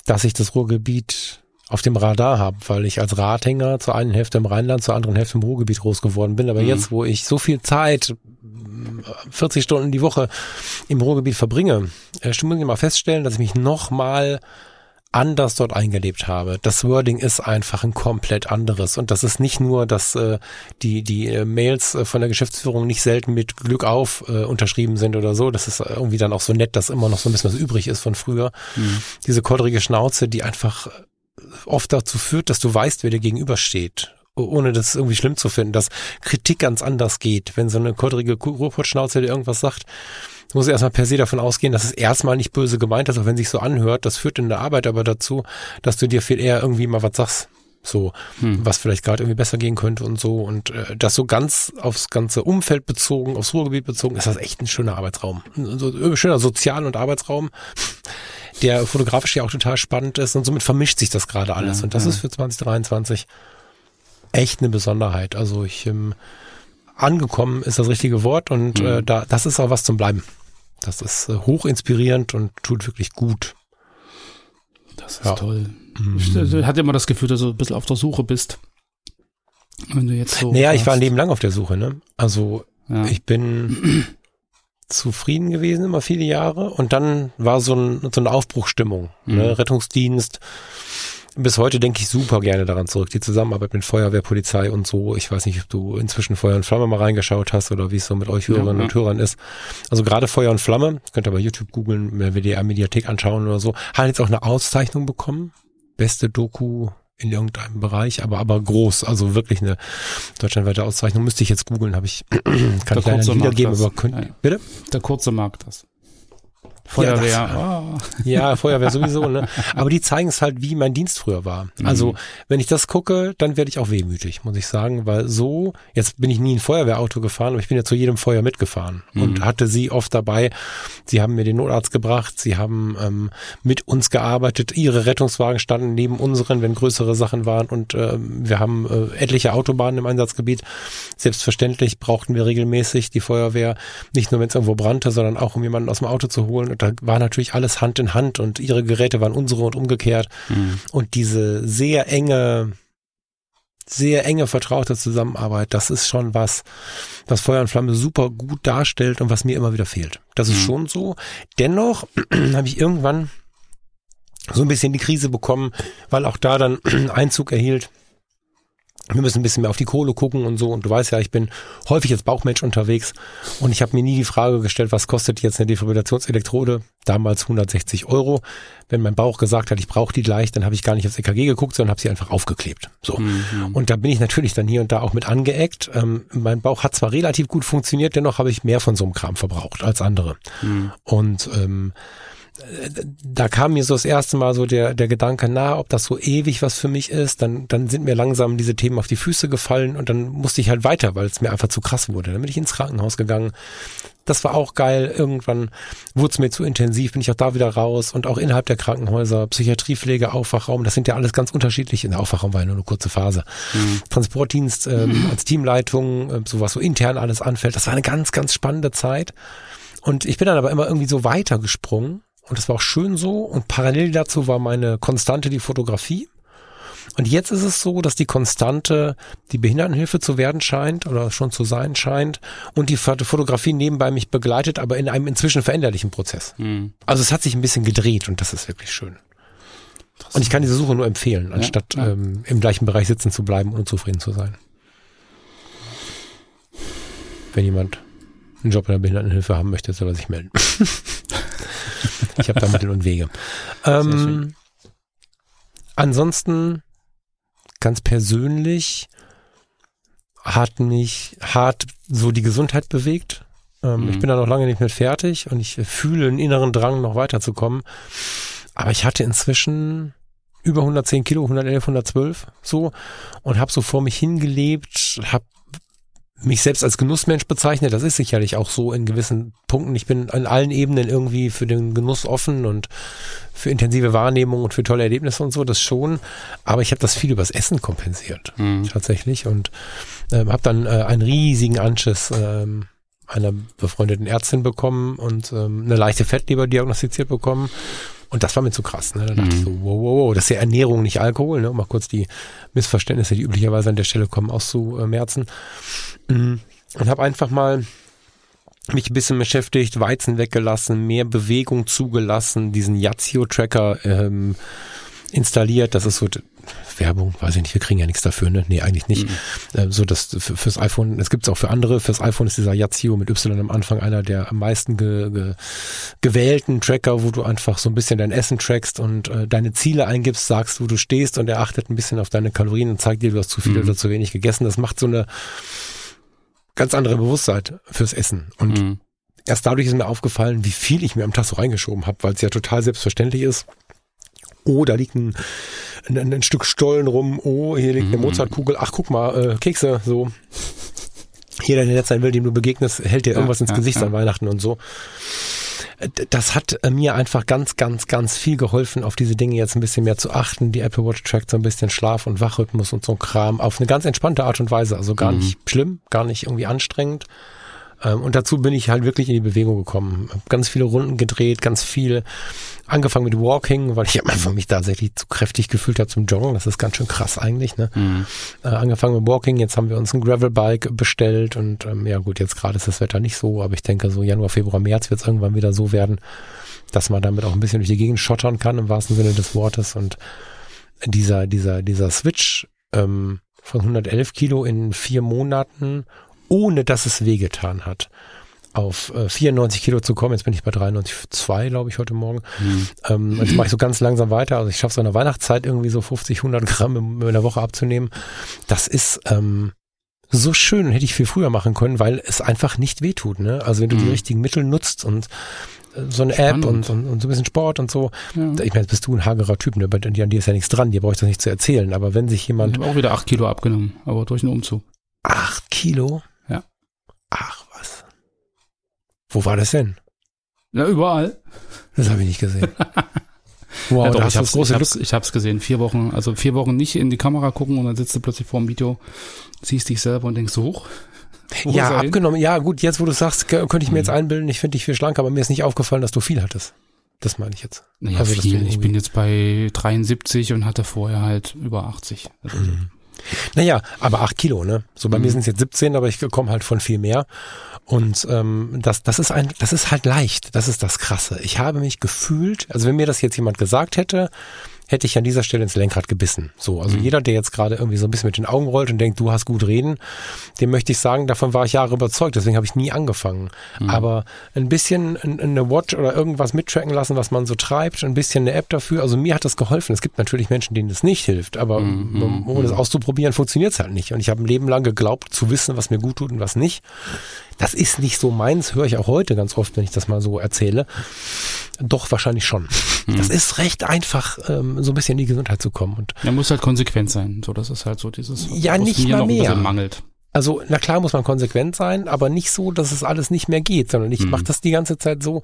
dass ich das Ruhrgebiet auf dem Radar habe, weil ich als Radhänger zur einen Hälfte im Rheinland, zur anderen Hälfte im Ruhrgebiet groß geworden bin. Aber mhm. jetzt, wo ich so viel Zeit, 40 Stunden die Woche im Ruhrgebiet verbringe, äh, muss ich mal feststellen, dass ich mich noch mal anders dort eingelebt habe. Das Wording ist einfach ein komplett anderes. Und das ist nicht nur, dass äh, die, die äh, Mails äh, von der Geschäftsführung nicht selten mit Glück auf äh, unterschrieben sind oder so. Das ist irgendwie dann auch so nett, dass immer noch so ein bisschen was übrig ist von früher. Mhm. Diese kodrige Schnauze, die einfach oft dazu führt, dass du weißt, wer dir gegenübersteht ohne das irgendwie schlimm zu finden, dass Kritik ganz anders geht. Wenn so eine kodrige Ruhrpottschnauze dir irgendwas sagt, muss erstmal per se davon ausgehen, dass es erstmal nicht böse gemeint ist, auch wenn sich so anhört. Das führt in der Arbeit aber dazu, dass du dir viel eher irgendwie mal was sagst. So, hm. was vielleicht gerade irgendwie besser gehen könnte und so. Und äh, das so ganz aufs ganze Umfeld bezogen, aufs Ruhrgebiet bezogen, ist das echt ein schöner Arbeitsraum. Ein so, schöner Sozial- und Arbeitsraum, der fotografisch ja auch total spannend ist und somit vermischt sich das gerade alles. Ja, und das ja. ist für 2023 echt eine Besonderheit. Also ich ähm, angekommen ist das richtige Wort und mhm. äh, da das ist auch was zum Bleiben. Das ist äh, hoch inspirierend und tut wirklich gut. Das ist ja. toll. Mhm. Ich äh, hatte immer das Gefühl, dass du ein bisschen auf der Suche bist. Wenn du jetzt so. Naja, ich war ein Leben lang auf der Suche, ne? Also ja. ich bin [CLEARS THROAT] zufrieden gewesen immer viele Jahre und dann war so, ein, so eine Aufbruchstimmung. Ne? Mhm. Ne? Rettungsdienst, bis heute denke ich super gerne daran zurück. Die Zusammenarbeit mit Feuerwehr, Polizei und so. Ich weiß nicht, ob du inzwischen Feuer und Flamme mal reingeschaut hast oder wie es so mit euch Hörerinnen ja, und Hörern ist. Also gerade Feuer und Flamme, könnt ihr bei YouTube googeln, WDR Mediathek anschauen oder so, hat jetzt auch eine Auszeichnung bekommen. Beste Doku in irgendeinem Bereich, aber aber groß, also wirklich eine deutschlandweite Auszeichnung. Müsste ich jetzt googeln, habe ich [CLEARS THROAT] kann Der ich leider nicht wiedergeben, aber könnt, ja. bitte? Der kurze Markt das. Feuerwehr. Ja, oh. [LAUGHS] ja, Feuerwehr sowieso, ne? Aber die zeigen es halt, wie mein Dienst früher war. Mhm. Also, wenn ich das gucke, dann werde ich auch wehmütig, muss ich sagen, weil so, jetzt bin ich nie ein Feuerwehrauto gefahren, aber ich bin ja zu jedem Feuer mitgefahren mhm. und hatte sie oft dabei. Sie haben mir den Notarzt gebracht, sie haben ähm, mit uns gearbeitet, ihre Rettungswagen standen neben unseren, wenn größere Sachen waren und äh, wir haben äh, etliche Autobahnen im Einsatzgebiet. Selbstverständlich brauchten wir regelmäßig die Feuerwehr, nicht nur wenn es irgendwo brannte, sondern auch um jemanden aus dem Auto zu holen und da war natürlich alles Hand in Hand und ihre Geräte waren unsere und umgekehrt. Mhm. Und diese sehr enge, sehr enge vertraute Zusammenarbeit, das ist schon was, was Feuer und Flamme super gut darstellt und was mir immer wieder fehlt. Das ist mhm. schon so. Dennoch [CLEARS THROAT] habe ich irgendwann so ein bisschen die Krise bekommen, weil auch da dann [CLEARS THROAT] Einzug erhielt wir müssen ein bisschen mehr auf die Kohle gucken und so. Und du weißt ja, ich bin häufig als Bauchmensch unterwegs und ich habe mir nie die Frage gestellt, was kostet jetzt eine Defibrillationselektrode? Damals 160 Euro. Wenn mein Bauch gesagt hat, ich brauche die gleich, dann habe ich gar nicht aufs EKG geguckt, sondern habe sie einfach aufgeklebt. So. Mhm. Und da bin ich natürlich dann hier und da auch mit angeeckt. Ähm, mein Bauch hat zwar relativ gut funktioniert, dennoch habe ich mehr von so einem Kram verbraucht als andere. Mhm. Und ähm, da kam mir so das erste Mal so der, der Gedanke na, ob das so ewig was für mich ist. Dann, dann sind mir langsam diese Themen auf die Füße gefallen und dann musste ich halt weiter, weil es mir einfach zu krass wurde. Dann bin ich ins Krankenhaus gegangen. Das war auch geil. Irgendwann wurde es mir zu intensiv, bin ich auch da wieder raus und auch innerhalb der Krankenhäuser, Psychiatriepflege, Aufwachraum, das sind ja alles ganz unterschiedlich. In der Aufwachraum war ja nur eine kurze Phase. Mhm. Transportdienst ähm, mhm. als Teamleitung, äh, so was so intern alles anfällt. Das war eine ganz, ganz spannende Zeit. Und ich bin dann aber immer irgendwie so weitergesprungen und das war auch schön so. Und parallel dazu war meine Konstante die Fotografie. Und jetzt ist es so, dass die Konstante die Behindertenhilfe zu werden scheint oder schon zu sein scheint und die Fotografie nebenbei mich begleitet, aber in einem inzwischen veränderlichen Prozess. Mhm. Also es hat sich ein bisschen gedreht und das ist wirklich schön. Und ich kann diese Suche nur empfehlen, anstatt ja, ja. Ähm, im gleichen Bereich sitzen zu bleiben und unzufrieden zu sein. Wenn jemand einen Job in der Behindertenhilfe haben möchte, soll er sich melden. [LAUGHS] ich habe da Mittel und Wege. Ähm, ansonsten ganz persönlich hat mich hart so die Gesundheit bewegt. Ähm, mhm. Ich bin da noch lange nicht mit fertig und ich fühle einen inneren Drang, noch weiterzukommen. Aber ich hatte inzwischen über 110 Kilo, 111, 112 so und habe so vor mich hingelebt, habe mich selbst als Genussmensch bezeichne, das ist sicherlich auch so in gewissen Punkten. Ich bin an allen Ebenen irgendwie für den Genuss offen und für intensive Wahrnehmung und für tolle Erlebnisse und so, das schon. Aber ich habe das viel übers Essen kompensiert, mhm. tatsächlich. Und ähm, habe dann äh, einen riesigen Anschiss ähm, einer befreundeten Ärztin bekommen und ähm, eine leichte Fettleber diagnostiziert bekommen und das war mir zu krass. Ne? Da dachte mhm. ich so, wow, wow, wow, das ist ja Ernährung, nicht Alkohol. Ne? Um mal kurz die Missverständnisse, die üblicherweise an der Stelle kommen, auszumerzen. Mhm. Und habe einfach mal mich ein bisschen beschäftigt, Weizen weggelassen, mehr Bewegung zugelassen, diesen Yazio-Tracker ähm, installiert. Das ist so Werbung, weiß ich nicht, wir kriegen ja nichts dafür, ne? Nee, eigentlich nicht. Mhm. Äh, so das für, fürs iPhone, es gibt es auch für andere. Fürs iPhone ist dieser Yazio mit Y am Anfang einer der am meisten ge, ge, gewählten Tracker, wo du einfach so ein bisschen dein Essen trackst und äh, deine Ziele eingibst, sagst, wo du stehst und er achtet ein bisschen auf deine Kalorien und zeigt dir, du hast zu viel mhm. oder zu wenig gegessen. Das macht so eine ganz andere Bewusstsein fürs Essen. Und mhm. erst dadurch ist mir aufgefallen, wie viel ich mir am Tag so reingeschoben habe, weil es ja total selbstverständlich ist oh, da liegt ein, ein, ein Stück Stollen rum, oh, hier liegt eine mhm. Mozartkugel, ach guck mal, äh, Kekse, so. Jeder, der jetzt sein will, dem du begegnest, hält dir irgendwas ja, ins ja, Gesicht ja. an Weihnachten und so. Das hat äh, mir einfach ganz, ganz, ganz viel geholfen, auf diese Dinge jetzt ein bisschen mehr zu achten. Die Apple Watch trackt so ein bisschen Schlaf- und Wachrhythmus und so ein Kram auf eine ganz entspannte Art und Weise. Also gar mhm. nicht schlimm, gar nicht irgendwie anstrengend. Ähm, und dazu bin ich halt wirklich in die Bewegung gekommen. Hab ganz viele Runden gedreht, ganz viel angefangen mit Walking, weil ich Anfang mich tatsächlich zu kräftig gefühlt habe zum Joggen. Das ist ganz schön krass eigentlich. Ne? Mhm. Äh, angefangen mit Walking, jetzt haben wir uns ein Gravelbike bestellt und ähm, ja gut, jetzt gerade ist das Wetter nicht so, aber ich denke so Januar, Februar, März wird es irgendwann wieder so werden, dass man damit auch ein bisschen durch die Gegend schottern kann im wahrsten Sinne des Wortes und dieser dieser dieser Switch ähm, von 111 Kilo in vier Monaten ohne dass es wehgetan hat, auf äh, 94 Kilo zu kommen. Jetzt bin ich bei 93,2, glaube ich, heute Morgen. Mhm. Ähm, jetzt mache ich so ganz langsam weiter. Also ich schaffe so in der Weihnachtszeit irgendwie so 50, 100 Gramm in, in der Woche abzunehmen. Das ist ähm, so schön, hätte ich viel früher machen können, weil es einfach nicht wehtut. Ne? Also wenn du mhm. die richtigen Mittel nutzt und äh, so eine App und, und, und, so ein bisschen Sport und so. Ja. Ich meine, jetzt bist du ein hagerer Typ, ne? An dir ist ja nichts dran, dir brauche ich das nicht zu erzählen. Aber wenn sich jemand. Ich habe auch wieder acht Kilo abgenommen, aber durch einen Umzug. Acht Kilo? Ach was. Wo war das denn? Ja, überall. Das habe ich nicht gesehen. [LAUGHS] Wow, ja, doch, ich, hab's, ich, hab's, ich hab's gesehen. Vier Wochen, also vier Wochen nicht in die Kamera gucken und dann sitzt du plötzlich vor dem Video, siehst dich selber und denkst so hoch. Ja, abgenommen. Ja, gut, jetzt wo du sagst, könnte ich mir jetzt mhm. einbilden, ich finde dich viel schlanker, aber mir ist nicht aufgefallen, dass du viel hattest. Das meine ich jetzt. Naja, also, viel. Ich bin jetzt bei 73 und hatte vorher halt über 80. Also mhm. Naja, aber acht Kilo, ne? So bei mhm. mir sind es jetzt 17, aber ich komme halt von viel mehr. Und ähm, das, das ist ein, das ist halt leicht. Das ist das Krasse. Ich habe mich gefühlt, also wenn mir das jetzt jemand gesagt hätte, hätte ich an dieser Stelle ins Lenkrad gebissen. So, also mhm. jeder, der jetzt gerade irgendwie so ein bisschen mit den Augen rollt und denkt, du hast gut reden, dem möchte ich sagen, davon war ich Jahre überzeugt, deswegen habe ich nie angefangen. Mhm. Aber ein bisschen eine Watch oder irgendwas mittracken lassen, was man so treibt, ein bisschen eine App dafür. Also mir hat das geholfen. Es gibt natürlich Menschen, denen das nicht hilft, aber mhm. ohne das mhm. auszuprobieren, funktioniert es halt nicht. Und ich habe ein Leben lang geglaubt, zu wissen, was mir gut tut und was nicht. Das ist nicht so meins, höre ich auch heute ganz oft, wenn ich das mal so erzähle. Doch, wahrscheinlich schon. Mhm. Das ist recht einfach, ähm, so ein bisschen in die Gesundheit zu kommen. Und ja, muss halt konsequent sein. So, das ist halt so dieses, ja, nicht mal mehr. mangelt. Also, na klar muss man konsequent sein, aber nicht so, dass es alles nicht mehr geht, sondern ich mhm. mache das die ganze Zeit so,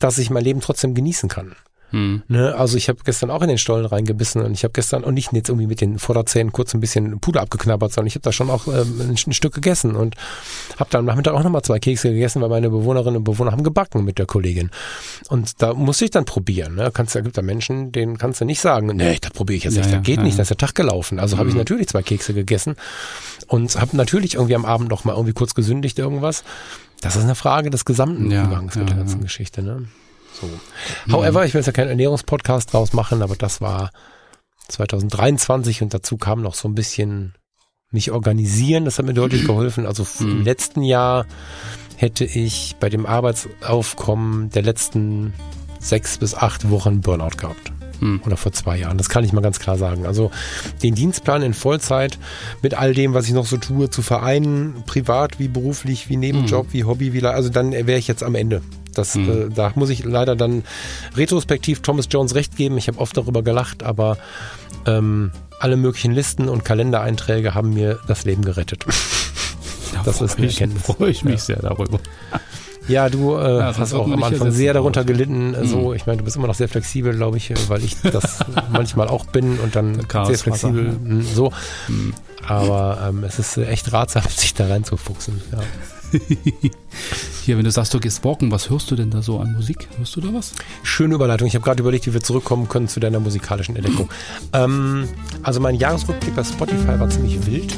dass ich mein Leben trotzdem genießen kann. Hm. Ne, also ich habe gestern auch in den Stollen reingebissen und ich habe gestern und nicht jetzt irgendwie mit den Vorderzähnen kurz ein bisschen Puder abgeknabbert, sondern ich habe da schon auch ähm, ein, ein, Stück gegessen und habe dann am Nachmittag auch nochmal zwei Kekse gegessen, weil meine Bewohnerinnen und Bewohner haben gebacken mit der Kollegin. Und da musste ich dann probieren. Ne? Kannst, da gibt da Menschen, denen kannst du nicht sagen, nee, das probiere ich jetzt ja, nicht, das geht ja, nicht, das ist der Tag gelaufen. Also mhm. habe ich natürlich zwei Kekse gegessen und habe natürlich irgendwie am Abend noch mal irgendwie kurz gesündigt irgendwas. Das ist eine Frage des gesamten Umgangs mit der ganzen Geschichte. Ne? So. However, ich will jetzt ja keinen Ernährungspodcast draus machen, aber das war 2023 und dazu kam noch so ein bisschen mich organisieren. Das hat mir deutlich [CLEARS THROAT] geholfen. Also im mhm. letzten Jahr hätte ich bei dem Arbeitsaufkommen der letzten sechs bis acht Wochen Burnout gehabt. Hm. Oder vor zwei Jahren. Das kann ich mal ganz klar sagen. Also den Dienstplan in Vollzeit mit all dem, was ich noch so tue, zu vereinen, privat wie beruflich, wie Nebenjob, hm. wie Hobby, wie also dann wäre ich jetzt am Ende. Das, mhm. äh, da muss ich leider dann retrospektiv Thomas Jones recht geben. Ich habe oft darüber gelacht, aber ähm, alle möglichen Listen und Kalendereinträge haben mir das Leben gerettet. Da das ist eine Erkenntnis. freue ich mich ja. sehr darüber. Ja, du äh, ja, hast auch am Anfang sehr darunter gelitten. Mhm. So, ich meine, du bist immer noch sehr flexibel, glaube ich, weil ich das [LAUGHS] manchmal auch bin und dann sehr flexibel. Ja. So. Mhm. Aber ähm, es ist echt ratsam, [LAUGHS] sich da reinzufuchsen. Ja. [LAUGHS] Hier, wenn du sagst, du gehst walken, was hörst du denn da so an Musik? Hörst du da was? Schöne Überleitung. Ich habe gerade überlegt, wie wir zurückkommen können zu deiner musikalischen Entdeckung. ähm, also mein Jahresrückblick bei Spotify war ziemlich wild.